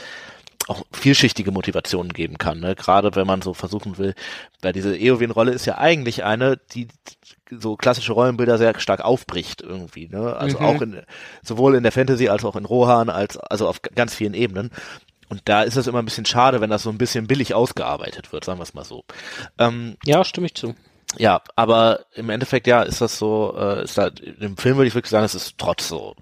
auch vielschichtige Motivationen geben kann, ne? gerade wenn man so versuchen will, weil diese Eowyn-Rolle ist ja eigentlich eine, die so klassische Rollenbilder sehr stark aufbricht irgendwie, ne? Also mhm. auch in sowohl in der Fantasy als auch in Rohan als also auf ganz vielen Ebenen. Und da ist es immer ein bisschen schade, wenn das so ein bisschen billig ausgearbeitet wird, sagen wir es mal so. Ähm, ja, stimme ich zu ja, aber im Endeffekt ja ist das so, äh, ist da, im Film würde ich wirklich sagen, es ist trotz so.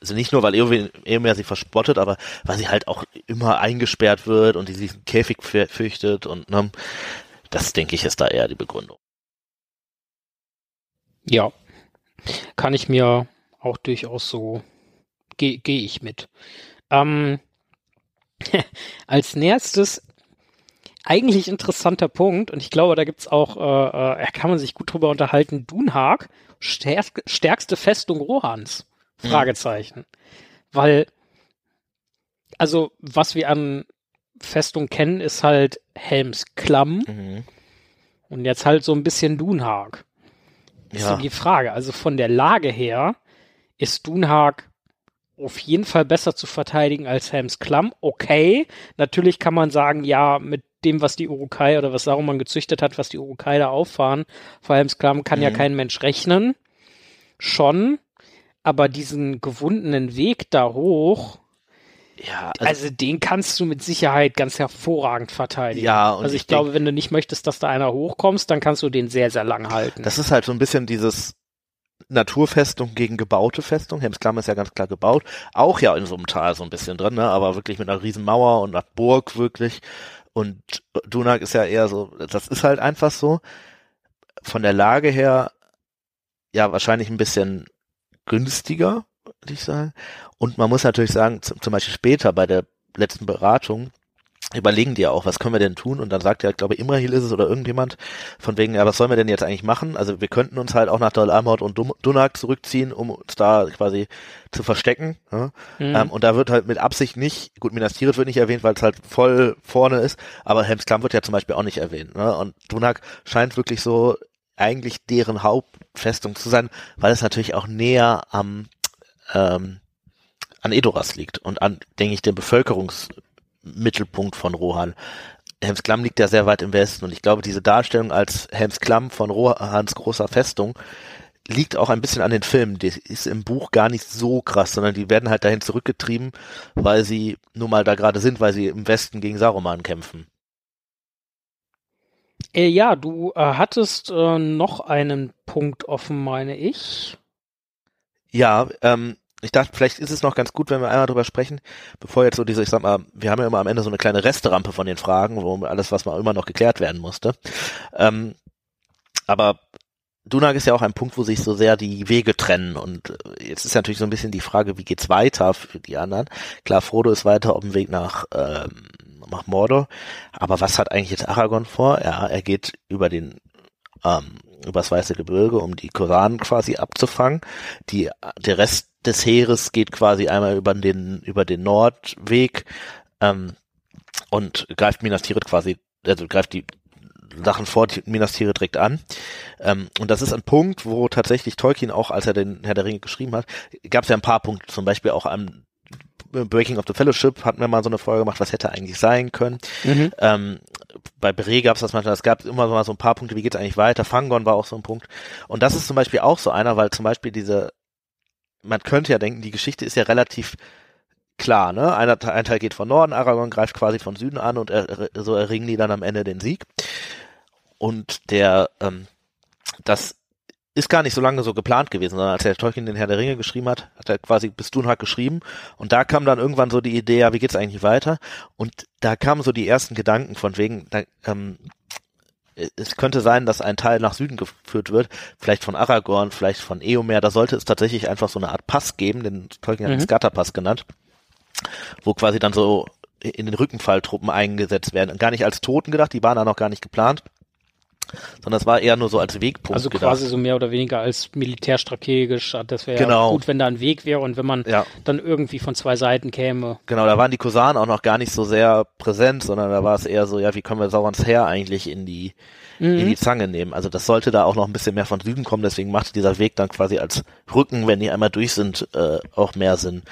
Also nicht nur, weil Eomer sie verspottet, aber weil sie halt auch immer eingesperrt wird und die sich einen Käfig fürchtet und ne, das denke ich ist da eher die Begründung. Ja, kann ich mir auch durchaus so, gehe geh ich mit. Ähm, als nächstes eigentlich interessanter Punkt und ich glaube, da gibt's auch, äh, äh, kann man sich gut drüber unterhalten, Dunhag, stärk stärkste Festung Rohans? Mhm. Fragezeichen. Mhm. Weil, also, was wir an Festung kennen, ist halt Helms Klamm mhm. und jetzt halt so ein bisschen Dunhag. Ist ja. so die Frage. Also von der Lage her ist Dunhag auf jeden Fall besser zu verteidigen als Helms Klamm. Okay, natürlich kann man sagen, ja, mit dem, was die Urukai oder was Saruman gezüchtet hat, was die Urukai da auffahren, vor Helms Klamm kann mhm. ja kein Mensch rechnen. Schon, aber diesen gewundenen Weg da hoch, ja, also, also, den kannst du mit Sicherheit ganz hervorragend verteidigen. Ja, und also ich, ich glaube, wenn du nicht möchtest, dass da einer hochkommst, dann kannst du den sehr, sehr lang halten. Das ist halt so ein bisschen dieses Naturfestung gegen gebaute Festung. Hemsklamm ist ja ganz klar gebaut. Auch ja in so einem Tal so ein bisschen drin, ne? aber wirklich mit einer riesen Mauer und einer Burg wirklich. Und Dunak ist ja eher so, das ist halt einfach so. Von der Lage her, ja, wahrscheinlich ein bisschen günstiger, würde ich sagen. Und man muss natürlich sagen, zum Beispiel später bei der letzten Beratung, überlegen die ja auch, was können wir denn tun? Und dann sagt ja, ich glaube, Imrahil ist es oder irgendjemand, von wegen, ja, was sollen wir denn jetzt eigentlich machen? Also wir könnten uns halt auch nach Dol Amhot und Dunak zurückziehen, um uns da quasi zu verstecken. Ja? Mhm. Ähm, und da wird halt mit Absicht nicht, gut, Minas Tirith wird nicht erwähnt, weil es halt voll vorne ist, aber Helms Klamm wird ja zum Beispiel auch nicht erwähnt. Ne? Und Dunak scheint wirklich so eigentlich deren Hauptfestung zu sein, weil es natürlich auch näher am ähm, an Edoras liegt und an, denke ich, dem Bevölkerungsmittelpunkt von Rohan. Helms Klamm liegt ja sehr weit im Westen und ich glaube, diese Darstellung als Helms Klamm von Rohans großer Festung liegt auch ein bisschen an den Filmen. Die ist im Buch gar nicht so krass, sondern die werden halt dahin zurückgetrieben, weil sie nun mal da gerade sind, weil sie im Westen gegen Saruman kämpfen. Äh, ja, du äh, hattest äh, noch einen Punkt offen, meine ich. Ja, ähm, ich dachte, vielleicht ist es noch ganz gut, wenn wir einmal drüber sprechen, bevor jetzt so diese, ich sag mal, wir haben ja immer am Ende so eine kleine Resterampe von den Fragen, wo alles, was mal immer noch geklärt werden musste. Ähm, aber Dunag ist ja auch ein Punkt, wo sich so sehr die Wege trennen und äh, jetzt ist natürlich so ein bisschen die Frage, wie geht's weiter für die anderen? Klar, Frodo ist weiter auf dem Weg nach, ähm, nach Mordor, aber was hat eigentlich jetzt Aragorn vor? Ja, er geht über den ähm, übers Weiße Gebirge, um die Koranen quasi abzufangen. Die, der Rest des Heeres geht quasi einmal über den, über den Nordweg ähm, und greift Minas Tirith quasi, also greift die Sachen vor, Minas Tirith direkt an. Ähm, und das ist ein Punkt, wo tatsächlich Tolkien auch, als er den Herr der Ringe geschrieben hat, gab es ja ein paar Punkte, zum Beispiel auch am Breaking of the Fellowship hatten wir mal so eine Folge gemacht, was hätte eigentlich sein können. Mhm. Ähm, bei Bere gab es das manchmal, es gab immer mal so ein paar Punkte, wie geht es eigentlich weiter? Fangon war auch so ein Punkt. Und das ist zum Beispiel auch so einer, weil zum Beispiel diese, man könnte ja denken, die Geschichte ist ja relativ klar, ne? Einer, ein Teil geht von Norden, Aragorn greift quasi von Süden an und er, so erringen die dann am Ende den Sieg. Und der, ähm, das ist gar nicht so lange so geplant gewesen, sondern als der Tolkien den Herr der Ringe geschrieben hat, hat er quasi bis Dunhag geschrieben und da kam dann irgendwann so die Idee, ja, wie geht's eigentlich weiter? Und da kamen so die ersten Gedanken von wegen, da, ähm, es könnte sein, dass ein Teil nach Süden geführt wird, vielleicht von Aragorn, vielleicht von Eomer, da sollte es tatsächlich einfach so eine Art Pass geben, den Tolkien hat mhm. den Scatter-Pass genannt, wo quasi dann so in den Rückenfalltruppen eingesetzt werden. Gar nicht als Toten gedacht, die waren da noch gar nicht geplant, sondern es war eher nur so als Wegpunkt. Also gedacht. quasi so mehr oder weniger als militärstrategisch. Das wäre genau. ja gut, wenn da ein Weg wäre und wenn man ja. dann irgendwie von zwei Seiten käme. Genau, da waren die Kosanen auch noch gar nicht so sehr präsent, sondern da war es eher so, ja, wie können wir Saurons Heer eigentlich in die mhm. in die Zange nehmen. Also das sollte da auch noch ein bisschen mehr von Süden kommen, deswegen macht dieser Weg dann quasi als Rücken, wenn die einmal durch sind, äh, auch mehr Sinn.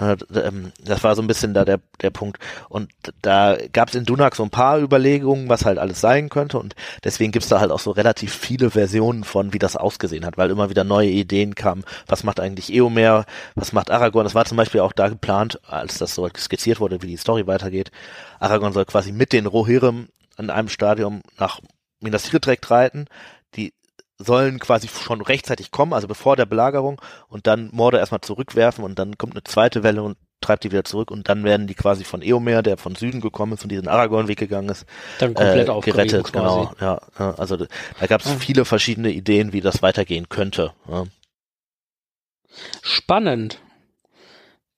Ähm, das war so ein bisschen da der, der Punkt. Und da gab es in Dunak so ein paar Überlegungen, was halt alles sein könnte. Und deswegen gibt's da halt auch so relativ viele Versionen von, wie das ausgesehen hat, weil immer wieder neue Ideen kamen. Was macht eigentlich Eomer? Was macht Aragorn? Das war zum Beispiel auch da geplant, als das so skizziert wurde, wie die Story weitergeht. Aragorn soll quasi mit den Rohirrim an einem Stadium nach Minas Tirith reiten. Die sollen quasi schon rechtzeitig kommen, also bevor der Belagerung und dann Morde erstmal zurückwerfen und dann kommt eine zweite Welle und treibt die wieder zurück und dann werden die quasi von Eomer, der von Süden gekommen ist und diesen Aragorn-Weg gegangen ist, dann komplett äh, gerettet. Genau, ja, also da gab es ja. viele verschiedene Ideen, wie das weitergehen könnte. Ja. Spannend.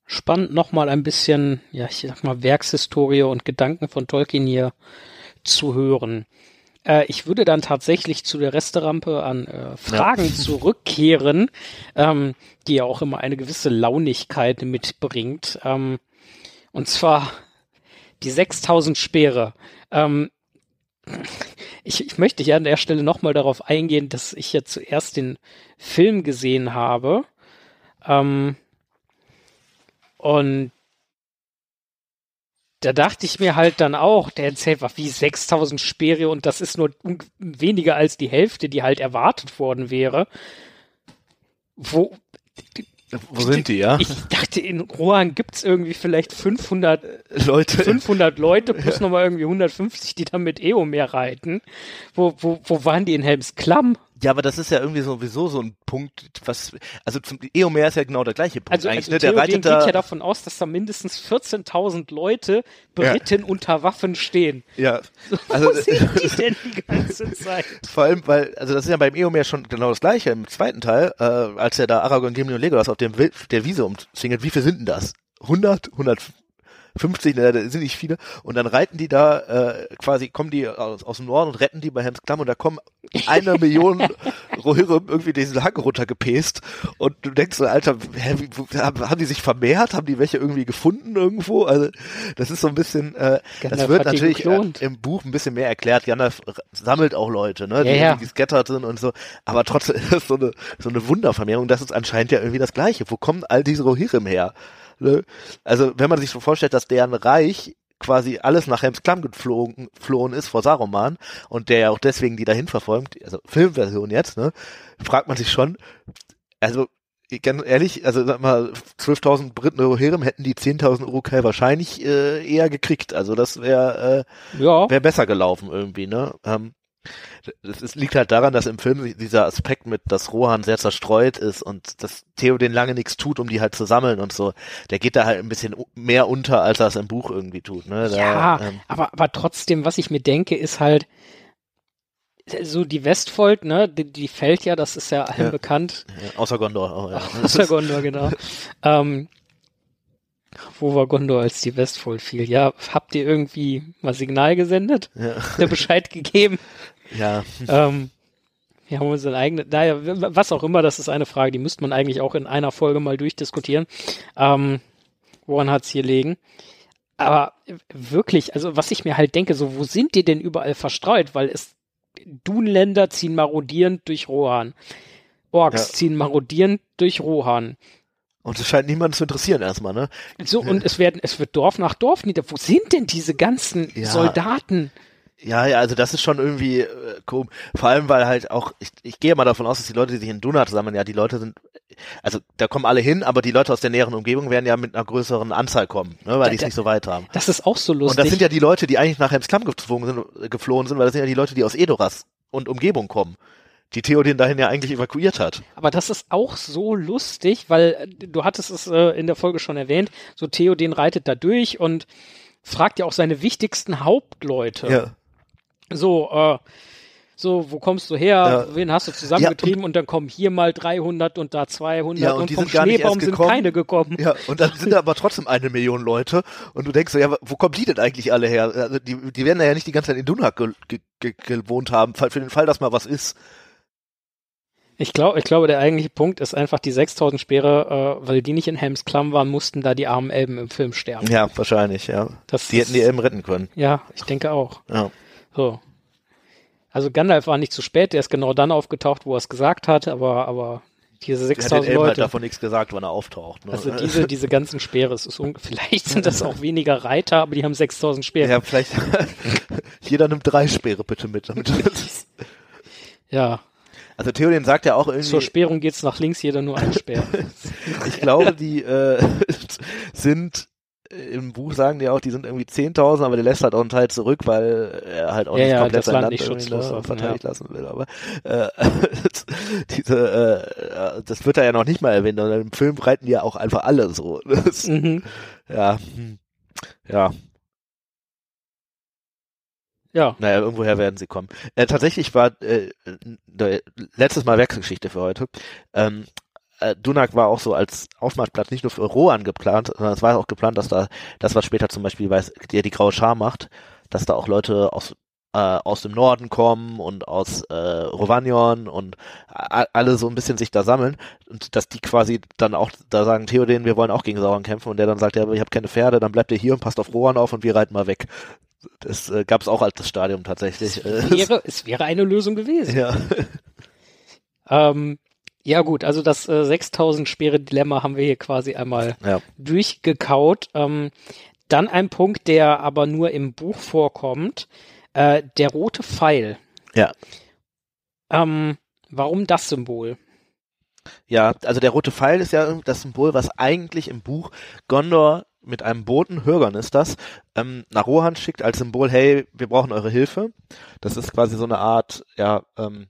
Spannend nochmal ein bisschen, ja, ich sag mal, Werkshistorie und Gedanken von Tolkien hier zu hören. Äh, ich würde dann tatsächlich zu der Resterampe an äh, Fragen ja. zurückkehren, ähm, die ja auch immer eine gewisse Launigkeit mitbringt. Ähm, und zwar die 6000 Speere. Ähm, ich, ich möchte hier an der Stelle nochmal darauf eingehen, dass ich ja zuerst den Film gesehen habe. Ähm, Und da dachte ich mir halt dann auch, der erzählt was wie 6000 Speere und das ist nur weniger als die Hälfte, die halt erwartet worden wäre. Wo, wo sind die, ja? Ich dachte, in Rohan gibt's irgendwie vielleicht 500 Leute. 500 Leute plus ja. nochmal irgendwie 150, die da mit Eomer reiten. Wo, wo, wo waren die in Helms Klamm? Ja, aber das ist ja irgendwie sowieso so ein Punkt, was, also zum Eomer ist ja genau der gleiche Punkt also, eigentlich. Also ne? Der reitet da, geht ja davon aus, dass da mindestens 14.000 Leute beritten ja. unter Waffen stehen. Ja. Also, Wo sind die denn die ganze Zeit? Vor allem, weil, also das ist ja beim Eomer schon genau das gleiche im zweiten Teil, äh, als er da Aragorn, Gimli und Legolas auf dem der Wiese umzingelt. Wie viel sind denn das? 100, 100, 50, da sind nicht viele. Und dann reiten die da, äh, quasi kommen die aus, aus dem Norden und retten die bei Hans Klamm und da kommen eine Million Rohirrim irgendwie diesen Hang runtergepest und du denkst so, Alter, hä, wie, haben, haben die sich vermehrt? Haben die welche irgendwie gefunden irgendwo? Also das ist so ein bisschen, äh, das wird natürlich äh, im Buch ein bisschen mehr erklärt. Gandalf sammelt auch Leute, ne, die ja, ja. gescattert sind und so, aber trotzdem ist das so eine, so eine Wundervermehrung. Das ist anscheinend ja irgendwie das Gleiche. Wo kommen all diese Rohirrim her? Ne? Also wenn man sich so vorstellt, dass deren Reich quasi alles nach Helms Klamm geflogen, geflohen ist vor Saruman und der ja auch deswegen die dahin verfolgt, also Filmversion jetzt, ne, fragt man sich schon, also ganz ehrlich, also sag mal, 12.000 Briten Rohirrim hätten die 10.000 Urukai wahrscheinlich äh, eher gekriegt. Also das wäre äh, ja. wäre besser gelaufen irgendwie, ne? Ähm, es liegt halt daran, dass im Film dieser Aspekt mit, dass Rohan sehr zerstreut ist und dass Theo den lange nichts tut, um die halt zu sammeln und so, der geht da halt ein bisschen mehr unter, als er es im Buch irgendwie tut. Ne? Da, ja, ähm, aber, aber trotzdem, was ich mir denke, ist halt, so die Westfold, ne, die, die fällt ja, das ist ja allen ja. bekannt. Ja, außer Gondor. Oh, ja. Außer Gondor, genau. ähm, wo war Gondor, als die Westfold fiel? Ja, habt ihr irgendwie mal Signal gesendet? Ja. Der Bescheid gegeben? Ja. Ähm, wir haben unsere eigene, naja, was auch immer, das ist eine Frage, die müsste man eigentlich auch in einer Folge mal durchdiskutieren. Ähm, woran hat's hier liegen? Aber wirklich, also was ich mir halt denke, so, wo sind die denn überall verstreut? Weil es, Dunländer ziehen marodierend durch Rohan. Orks ja. ziehen marodierend durch Rohan. Und es scheint niemanden zu interessieren erstmal, ne? So, und es werden, es wird Dorf nach Dorf nieder. Wo sind denn diese ganzen ja. Soldaten? Ja, ja, also das ist schon irgendwie äh, komisch. Vor allem, weil halt auch, ich, ich gehe mal davon aus, dass die Leute, die sich in Dunat sammeln, ja, die Leute sind, also da kommen alle hin, aber die Leute aus der näheren Umgebung werden ja mit einer größeren Anzahl kommen, ne, weil die es nicht so weit haben. Das ist auch so lustig. Und das sind ja die Leute, die eigentlich nach Hemsklamm geflogen sind, äh, geflohen sind, weil das sind ja die Leute, die aus Edoras und Umgebung kommen die Theoden dahin ja eigentlich evakuiert hat. Aber das ist auch so lustig, weil äh, du hattest es äh, in der Folge schon erwähnt, so Theoden reitet da durch und fragt ja auch seine wichtigsten Hauptleute. Ja so, äh, so, wo kommst du her? Ja. Wen hast du zusammengetrieben? Ja, und, und, dann kommen hier mal 300 und da 200 ja, und, und vom Schneebaum sind keine gekommen. Ja, und dann sind da aber trotzdem eine Million Leute und du denkst so, ja, wo kommen die denn eigentlich alle her? Also die, die werden ja nicht die ganze Zeit in Dunak ge ge ge gewohnt haben, für den Fall, dass mal was ist. Ich glaube, ich glaube, der eigentliche Punkt ist einfach die 6000 Speere, äh, weil die nicht in Helms Klamm waren, mussten da die armen Elben im Film sterben. Ja, wahrscheinlich, ja. Das die hätten die Elben retten können. Ja, ich denke auch. Ja. So. Also Gandalf war nicht zu spät, der ist genau dann aufgetaucht, wo er es gesagt hat, aber, aber diese 6000 er hat Leute. Halt davon nichts gesagt, wann er auftaucht. Ne? Also diese, diese ganzen Speere, es ist vielleicht sind das auch weniger Reiter, aber die haben 6000 Speere. Ja, vielleicht jeder nimmt drei Speere bitte mit. Damit ja. Also Theoden sagt ja auch irgendwie. Zur Sperrung geht's nach links, jeder nur ein Speer. ich glaube, die äh, sind im Buch sagen die auch, die sind irgendwie 10.000, aber der lässt halt auch einen Teil zurück, weil er halt auch ja, nicht ja, komplett sein Land, nicht schutzlos ne, verteidigt ja. lassen will. Aber äh, diese, äh, das wird da ja noch nicht mal erwähnt, sondern im Film reiten die ja auch einfach alle so. Das, mhm. Ja, hm. ja. Ja. Naja, irgendwoher werden sie kommen. Äh, tatsächlich war äh, letztes Mal Werksgeschichte für heute. Ähm, äh, Dunak war auch so als Aufmarschplatz nicht nur für Rohan geplant, sondern es war auch geplant, dass da, das was später zum Beispiel weiß, der die graue Schar macht, dass da auch Leute aus äh, aus dem Norden kommen und aus äh, Rovanion und alle so ein bisschen sich da sammeln und dass die quasi dann auch da sagen, Theoden, wir wollen auch gegen Sauron kämpfen und der dann sagt, ja, ich habe keine Pferde, dann bleibt ihr hier und passt auf Rohan auf und wir reiten mal weg. Das äh, gab es auch als das Stadium tatsächlich. Es wäre, es wäre eine Lösung gewesen. Ja. Ähm, Ja gut, also das äh, 6000 Speere Dilemma haben wir hier quasi einmal Ja. durchgekaut. Ähm, dann ein Punkt, der aber nur im Buch vorkommt, äh, der rote Pfeil. Ja. Ähm, warum das Symbol? Ja, also der rote Pfeil ist ja das Symbol, was eigentlich im Buch Gondor mit einem Boten, Hürgern ist das, ähm, nach Rohan schickt als Symbol, hey, wir brauchen eure Hilfe. Das ist quasi so eine Art, ja, ähm,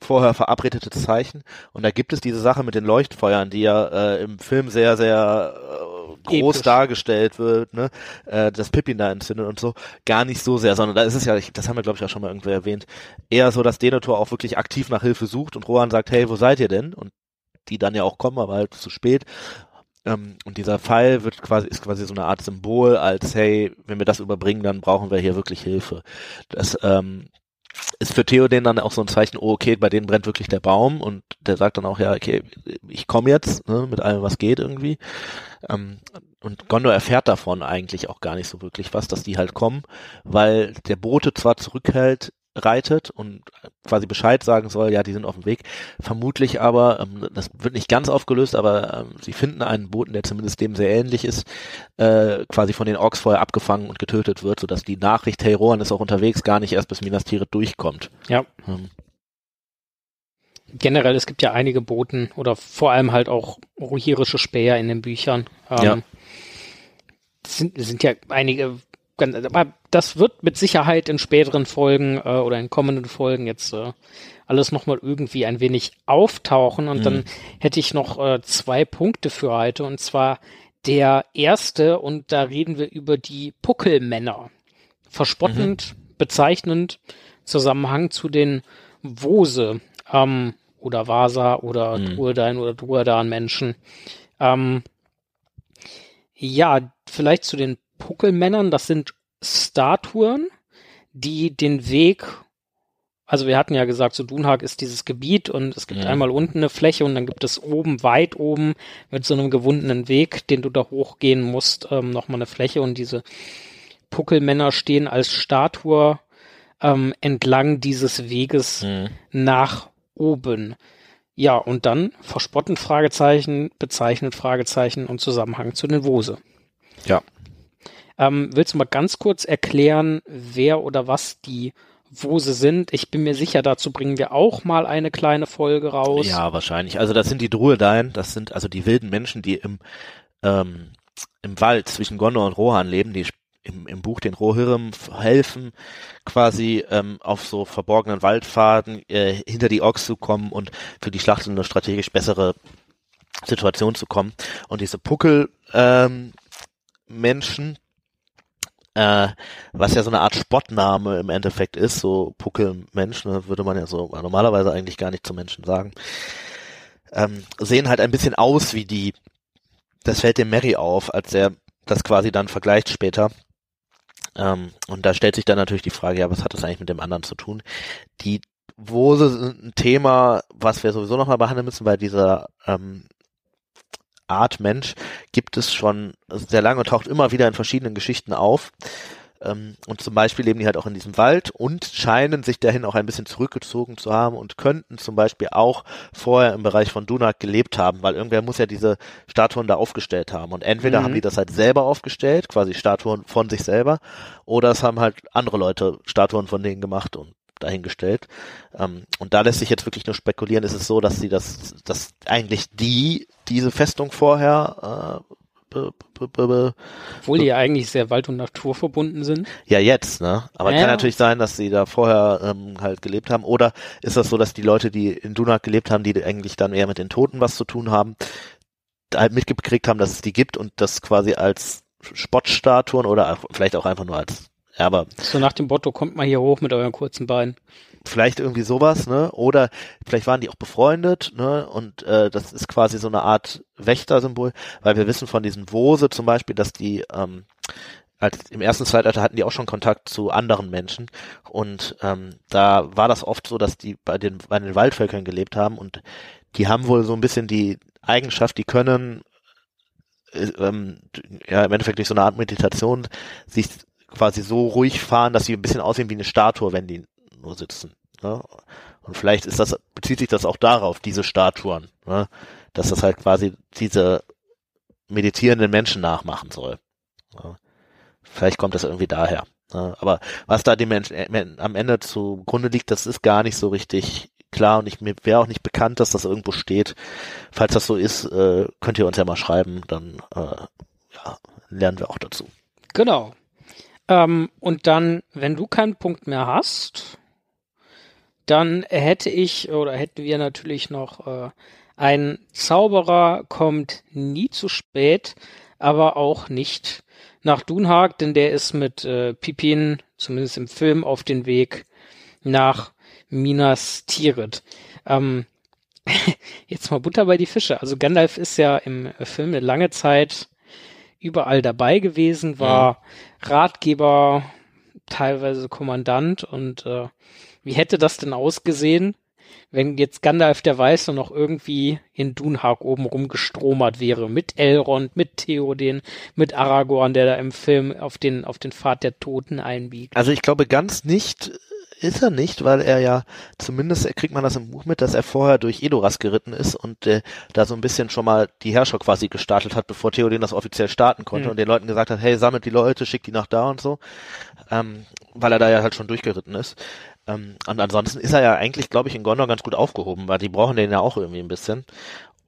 vorher verabredetes Zeichen. Und da gibt es diese Sache mit den Leuchtfeuern, die ja äh, im Film sehr, sehr äh, groß Episch. dargestellt wird, ne? Äh, das Pippin da entzündet und so. Gar nicht so sehr, sondern da ist es ja, ich, das haben wir glaube ich auch schon mal irgendwo erwähnt, eher so, dass Denethor auch wirklich aktiv nach Hilfe sucht und Rohan sagt, hey, wo seid ihr denn? Und die dann ja auch kommen, aber halt zu spät. Ähm, und dieser Pfeil wird quasi, ist quasi so eine Art Symbol, als hey, wenn wir das überbringen, dann brauchen wir hier wirklich Hilfe. Das ähm, ist für Theoden dann auch so ein Zeichen, oh, okay, bei denen brennt wirklich der Baum und der sagt dann auch, ja, okay, ich komme jetzt, ne, mit allem, was geht irgendwie. Ähm, und Gondor erfährt davon eigentlich auch gar nicht so wirklich was, dass die halt kommen, weil der Bote zwar zurückhält, reitet und quasi Bescheid sagen soll, ja, die sind auf dem Weg. Vermutlich aber, ähm, das wird nicht ganz aufgelöst, aber ähm, sie finden einen Boten, der zumindest dem sehr ähnlich ist, äh, quasi von den Orks vorher abgefangen und getötet wird, sodass die Nachricht, hey, Rohan ist auch unterwegs, gar nicht erst bis Minas Tirith durchkommt. Ja. Ähm, Generell, es gibt ja einige Boten oder vor allem halt auch rohirrische Späher in den Büchern. Ähm, Ja. es Sind, sind ja einige, aber das wird mit Sicherheit in späteren Folgen äh, oder in kommenden Folgen jetzt äh, alles nochmal irgendwie ein wenig auftauchen. Und Mhm. dann hätte ich noch äh, zwei Punkte für heute. Und zwar der erste, und da reden wir über die Puckelmänner. Verspottend, bezeichnend, Zusammenhang zu den Wose ähm, oder Vasa oder Mhm. Druedain oder Druedan-Menschen. Ähm, ja, vielleicht zu den Puckelmännern, das sind Statuen, die den Weg, also wir hatten ja gesagt, so Dunhag ist dieses Gebiet und es gibt Mhm. einmal unten eine Fläche und dann gibt es oben, weit oben, mit so einem gewundenen Weg, den du da hochgehen musst, ähm, nochmal eine Fläche und diese Puckelmänner stehen als Statue ähm, entlang dieses Weges Mhm. nach oben. Ja, und dann verspottend Fragezeichen, bezeichnet Fragezeichen und Zusammenhang zu den Wose. Ja. Ähm, willst du mal ganz kurz erklären, wer oder was die Wose sind? Ich bin mir sicher, dazu bringen wir auch mal eine kleine Folge raus. Ja, wahrscheinlich. Also das sind die Druedain, das sind also die wilden Menschen, die im, ähm, im Wald zwischen Gondor und Rohan leben, die im, im Buch den Rohirrim helfen, quasi ähm, auf so verborgenen Waldpfaden äh, hinter die Orks zu kommen und für die Schlacht in eine strategisch bessere Situation zu kommen. Und diese Puckel ähm, Menschen, äh, was ja so eine Art Spottname im Endeffekt ist, so Puckelmensch, ne, würde man ja so normalerweise eigentlich gar nicht zu Menschen sagen, ähm, sehen halt ein bisschen aus wie die, das fällt dem Mary auf, als er das quasi dann vergleicht später. Ähm, und da stellt sich dann natürlich die Frage, ja, was hat das eigentlich mit dem anderen zu tun? Die Wose sind ein Thema, was wir sowieso nochmal behandeln müssen, weil dieser ähm, Art Mensch gibt es schon sehr lange und taucht immer wieder in verschiedenen Geschichten auf. Ähm, und zum Beispiel leben die halt auch in diesem Wald und scheinen sich dahin auch ein bisschen zurückgezogen zu haben und könnten zum Beispiel auch vorher im Bereich von Dunak gelebt haben, weil irgendwer muss ja diese Statuen da aufgestellt haben. Und entweder Mhm. haben die das halt selber aufgestellt, quasi Statuen von sich selber, oder es haben halt andere Leute Statuen von denen gemacht und dahingestellt. Ähm, und da lässt sich jetzt wirklich nur spekulieren, ist es so, dass sie das, dass eigentlich die diese Festung vorher äh, be, be, be, Obwohl die ja eigentlich sehr wald- und naturverbunden sind. ja jetzt, ne? Aber Ja. kann natürlich sein, dass sie da vorher ähm, halt gelebt haben. Oder ist das so, dass die Leute, die in Dunak gelebt haben, die eigentlich dann eher mit den Toten was zu tun haben, halt mitgekriegt haben, dass es die gibt und das quasi als Spottstatuen oder vielleicht auch einfach nur als aber So nach dem Motto, kommt mal hier hoch mit euren kurzen Beinen. vielleicht irgendwie sowas, ne? Oder vielleicht waren die auch befreundet, ne? Und äh, das ist quasi so eine Art Wächtersymbol, weil wir wissen von diesen Wose zum Beispiel, dass die ähm, als im ersten Zeitalter hatten die auch schon Kontakt zu anderen Menschen und ähm, da war das oft so, dass die bei den bei den Waldvölkern gelebt haben und die haben wohl so ein bisschen die Eigenschaft, die können äh, ähm, ja im Endeffekt durch so eine Art Meditation sich quasi so ruhig fahren, dass sie ein bisschen aussehen wie eine Statue, wenn die nur sitzen. Ne? Und vielleicht ist das, bezieht sich das auch darauf, diese Statuen, ne? dass das halt quasi diese meditierenden Menschen nachmachen soll. Ja. Vielleicht kommt das irgendwie daher. Ja. Aber was da dem Menschen äh, am Ende zugrunde liegt, das ist gar nicht so richtig klar und ich, mir wäre auch nicht bekannt, dass das irgendwo steht. Falls das so ist, äh, könnt ihr uns ja mal schreiben, dann äh, ja, lernen wir auch dazu. Genau. Ähm, und dann, wenn du keinen Punkt mehr hast, dann hätte ich oder hätten wir natürlich noch äh, ein Zauberer kommt nie zu spät, aber auch nicht nach Dunhag, denn der ist mit äh, Pippin, zumindest im Film, auf den Weg nach Minas Tirith. Ähm, jetzt mal Butter bei die Fische. Also Gandalf ist ja im Film eine lange Zeit überall dabei gewesen, war ja. Ratgeber, teilweise Kommandant und äh, wie hätte das denn ausgesehen, wenn jetzt Gandalf der Weiße noch irgendwie in Dunhag oben rumgestromert wäre, mit Elrond, mit Theoden, mit Aragorn, der da im Film auf den, auf den Pfad der Toten einbiegt. Also ich glaube ganz nicht, ist er nicht, weil er ja, zumindest kriegt man das im Buch mit, dass er vorher durch Edoras geritten ist und äh, da so ein bisschen schon mal die Herrscher quasi gestartet hat, bevor Theoden das offiziell starten konnte mhm. und den Leuten gesagt hat, hey, sammelt die Leute, schickt die nach da und so, ähm, weil er da ja halt schon durchgeritten ist. Ähm, und ansonsten ist er ja eigentlich, glaube ich, in Gondor ganz gut aufgehoben, weil die brauchen den ja auch irgendwie ein bisschen.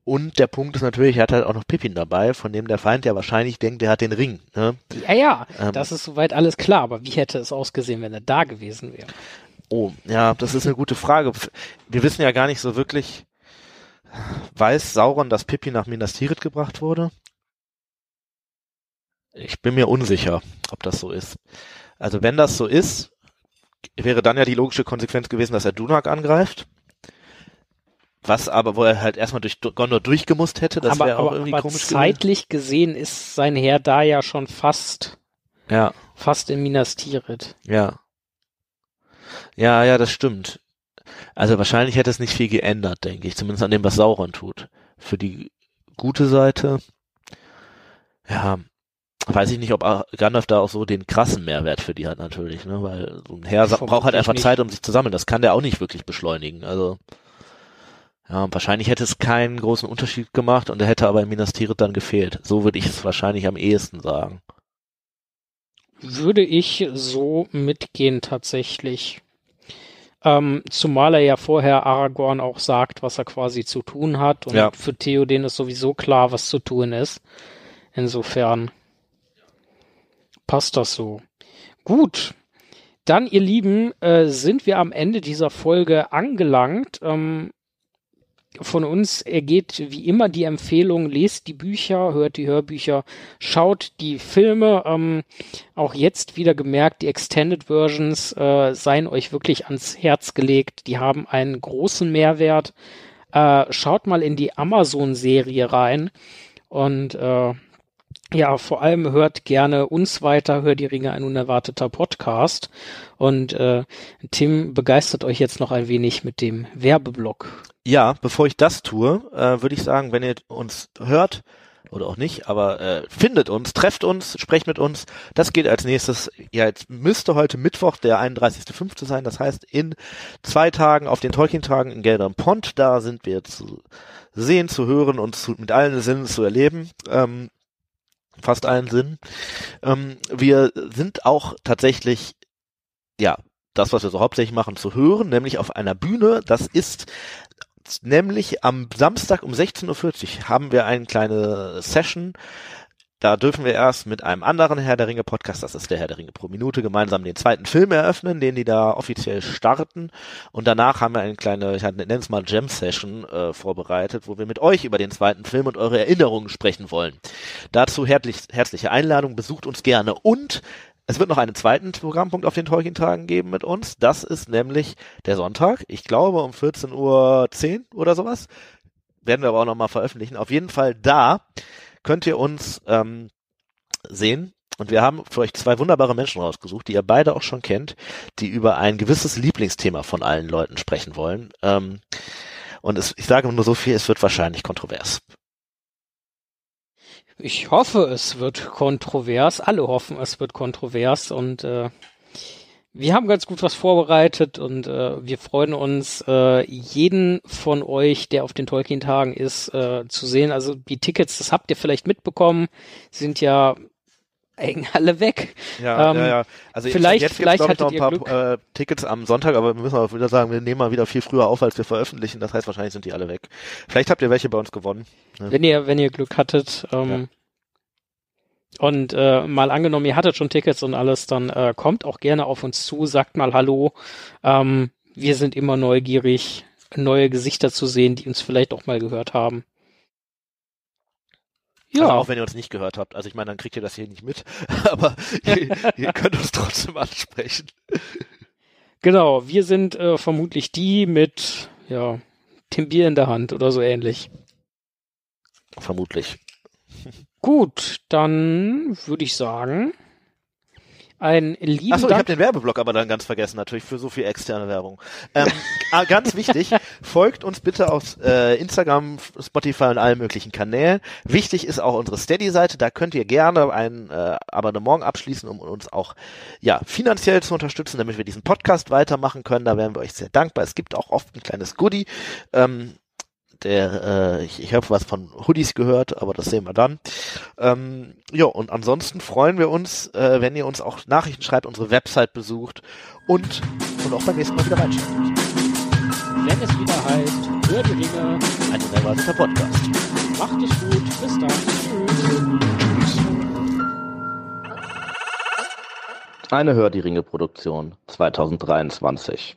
Und der Punkt ist natürlich, er hat halt auch noch Pippin dabei, von dem der Feind ja wahrscheinlich denkt, der hat den Ring. Ne? Ja, ja, ähm, das ist soweit alles klar, aber wie hätte es ausgesehen, wenn er da gewesen wäre? Oh, ja, das ist eine gute Frage. Wir wissen ja gar nicht so wirklich, weiß Sauron, dass Pippin nach Minas Tirith gebracht wurde? Ich bin mir unsicher, ob das so ist. Also wenn das so ist, wäre dann ja die logische Konsequenz gewesen, dass er Dunak angreift. Was aber, wo er halt erstmal durch Gondor durchgemusst hätte, das wäre auch irgendwie aber komisch zeitlich gewesen. gesehen ist sein Heer da ja schon fast, ja. fast in Minas Tirith. Ja. Ja, ja, das stimmt. Also wahrscheinlich hätte es nicht viel geändert, denke ich, zumindest an dem, was Sauron tut. Für die gute Seite, ja, weiß ich nicht, ob Gandalf da auch so den krassen Mehrwert für die hat natürlich, ne, weil so ein Herr braucht halt einfach nicht. Zeit, um sich zu sammeln. Das kann der auch nicht wirklich beschleunigen. Also ja, wahrscheinlich hätte es keinen großen Unterschied gemacht und er hätte aber in Minas Tirith dann gefehlt. So würde ich es wahrscheinlich am ehesten sagen. Würde ich so mitgehen tatsächlich. Ähm, zumal er ja vorher Aragorn auch sagt, was er quasi zu tun hat und ja. für Theoden ist sowieso klar, was zu tun ist. Insofern passt das so. Gut, dann, ihr Lieben, äh, sind wir am Ende dieser Folge angelangt. Ähm, von uns ergeht wie immer die Empfehlung, lest die Bücher, hört die Hörbücher, schaut die Filme. Ähm, auch jetzt wieder gemerkt, die Extended Versions äh, seien euch wirklich ans Herz gelegt. Die haben einen großen Mehrwert. Äh, schaut mal in die Amazon-Serie rein und äh, ja, vor allem hört gerne uns weiter, hört die Ringe ein unerwarteter Podcast. Und äh, Tim begeistert euch jetzt noch ein wenig mit dem Werbeblock. Ja, bevor ich das tue, äh, würde ich sagen, wenn ihr uns hört, oder auch nicht, aber äh, findet uns, trefft uns, sprecht mit uns. Das geht als nächstes. Ja, jetzt müsste heute Mittwoch der 31.05. sein. Das heißt, in zwei Tagen auf den Tolkien-Tagen in Geldern Pont, da sind wir zu sehen, zu hören und zu, mit allen Sinnen zu erleben. Ähm, fast allen Sinn. Ähm, wir sind auch tatsächlich, ja, das, was wir so hauptsächlich machen, zu hören, nämlich auf einer Bühne. Das ist nämlich am Samstag um 16.40 Uhr haben wir eine kleine Session da dürfen wir erst mit einem anderen Herr der Ringe Podcast, das ist der Herr der Ringe pro Minute, gemeinsam den zweiten Film eröffnen, den die da offiziell starten. Und danach haben wir eine kleine, ich nenne es mal Jam Session äh, vorbereitet, wo wir mit euch über den zweiten Film und eure Erinnerungen sprechen wollen. Dazu herzlich, herzliche Einladung, besucht uns gerne und es wird noch einen zweiten Programmpunkt auf den Tolkien-Tagen geben mit uns. Das ist nämlich der Sonntag. Ich glaube um 14.10 Uhr oder sowas. Werden wir aber auch nochmal veröffentlichen. Auf jeden Fall da könnt ihr uns ähm, sehen. Und wir haben für euch zwei wunderbare Menschen rausgesucht, die ihr beide auch schon kennt, die über ein gewisses Lieblingsthema von allen Leuten sprechen wollen. Ähm, und es, ich sage nur so viel, es wird wahrscheinlich kontrovers. Ich hoffe, es wird kontrovers. Alle hoffen, es wird kontrovers. Und äh, wir haben ganz gut was vorbereitet und äh, wir freuen uns, äh, jeden von euch, der auf den Tolkien-Tagen ist, äh, zu sehen. Also die Tickets, das habt ihr vielleicht mitbekommen, sind ja hängen alle weg. Ja, Ähm, ja, ja. Also vielleicht- jetzt vielleicht gibt's, ich, noch ein paar äh, Tickets am Sonntag, aber wir müssen auch wieder sagen, wir nehmen mal wieder viel früher auf, als wir veröffentlichen. Das heißt, wahrscheinlich sind die alle weg. Vielleicht habt ihr welche bei uns gewonnen. wenn ihr, wenn ihr Glück hattet. Ähm, Und äh, mal angenommen, ihr hattet schon Tickets und alles, dann äh, kommt auch gerne auf uns zu, sagt mal Hallo. Ähm, wir sind immer neugierig, neue Gesichter zu sehen, die uns vielleicht auch mal gehört haben. Ja, Also auch wenn ihr uns nicht gehört habt. Also ich meine, dann kriegt ihr das hier nicht mit, aber ihr, ihr könnt uns trotzdem ansprechen. genau. Wir sind äh, vermutlich die mit ja, dem Bier in der Hand oder so ähnlich. Vermutlich. Gut, dann würde ich sagen, ein lieben Achso, ich habe den Werbeblock aber dann ganz vergessen, natürlich für so viel externe Werbung. Ähm, ah, ganz wichtig, folgt uns bitte auf äh, Instagram, Spotify und allen möglichen Kanälen. Wichtig ist auch unsere Steady-Seite, da könnt ihr gerne ein äh, Abonnement abschließen, um uns auch ja finanziell zu unterstützen, damit wir diesen Podcast weitermachen können. Da wären wir euch sehr dankbar. Es gibt auch oft ein kleines Goodie. Ähm, der, äh, ich, ich habe was von Hoodies gehört, aber das sehen wir dann. Ähm, ja, und ansonsten freuen wir uns, äh, wenn ihr uns auch Nachrichten schreibt, unsere Website besucht und, und auch beim nächsten Mal wieder reinschaut. wenn es wieder heißt, hör die Ringe, Ein unerwarteter Podcast. macht es gut, bis dann, tschüss. Eine Hör die Ringe Produktion 2023.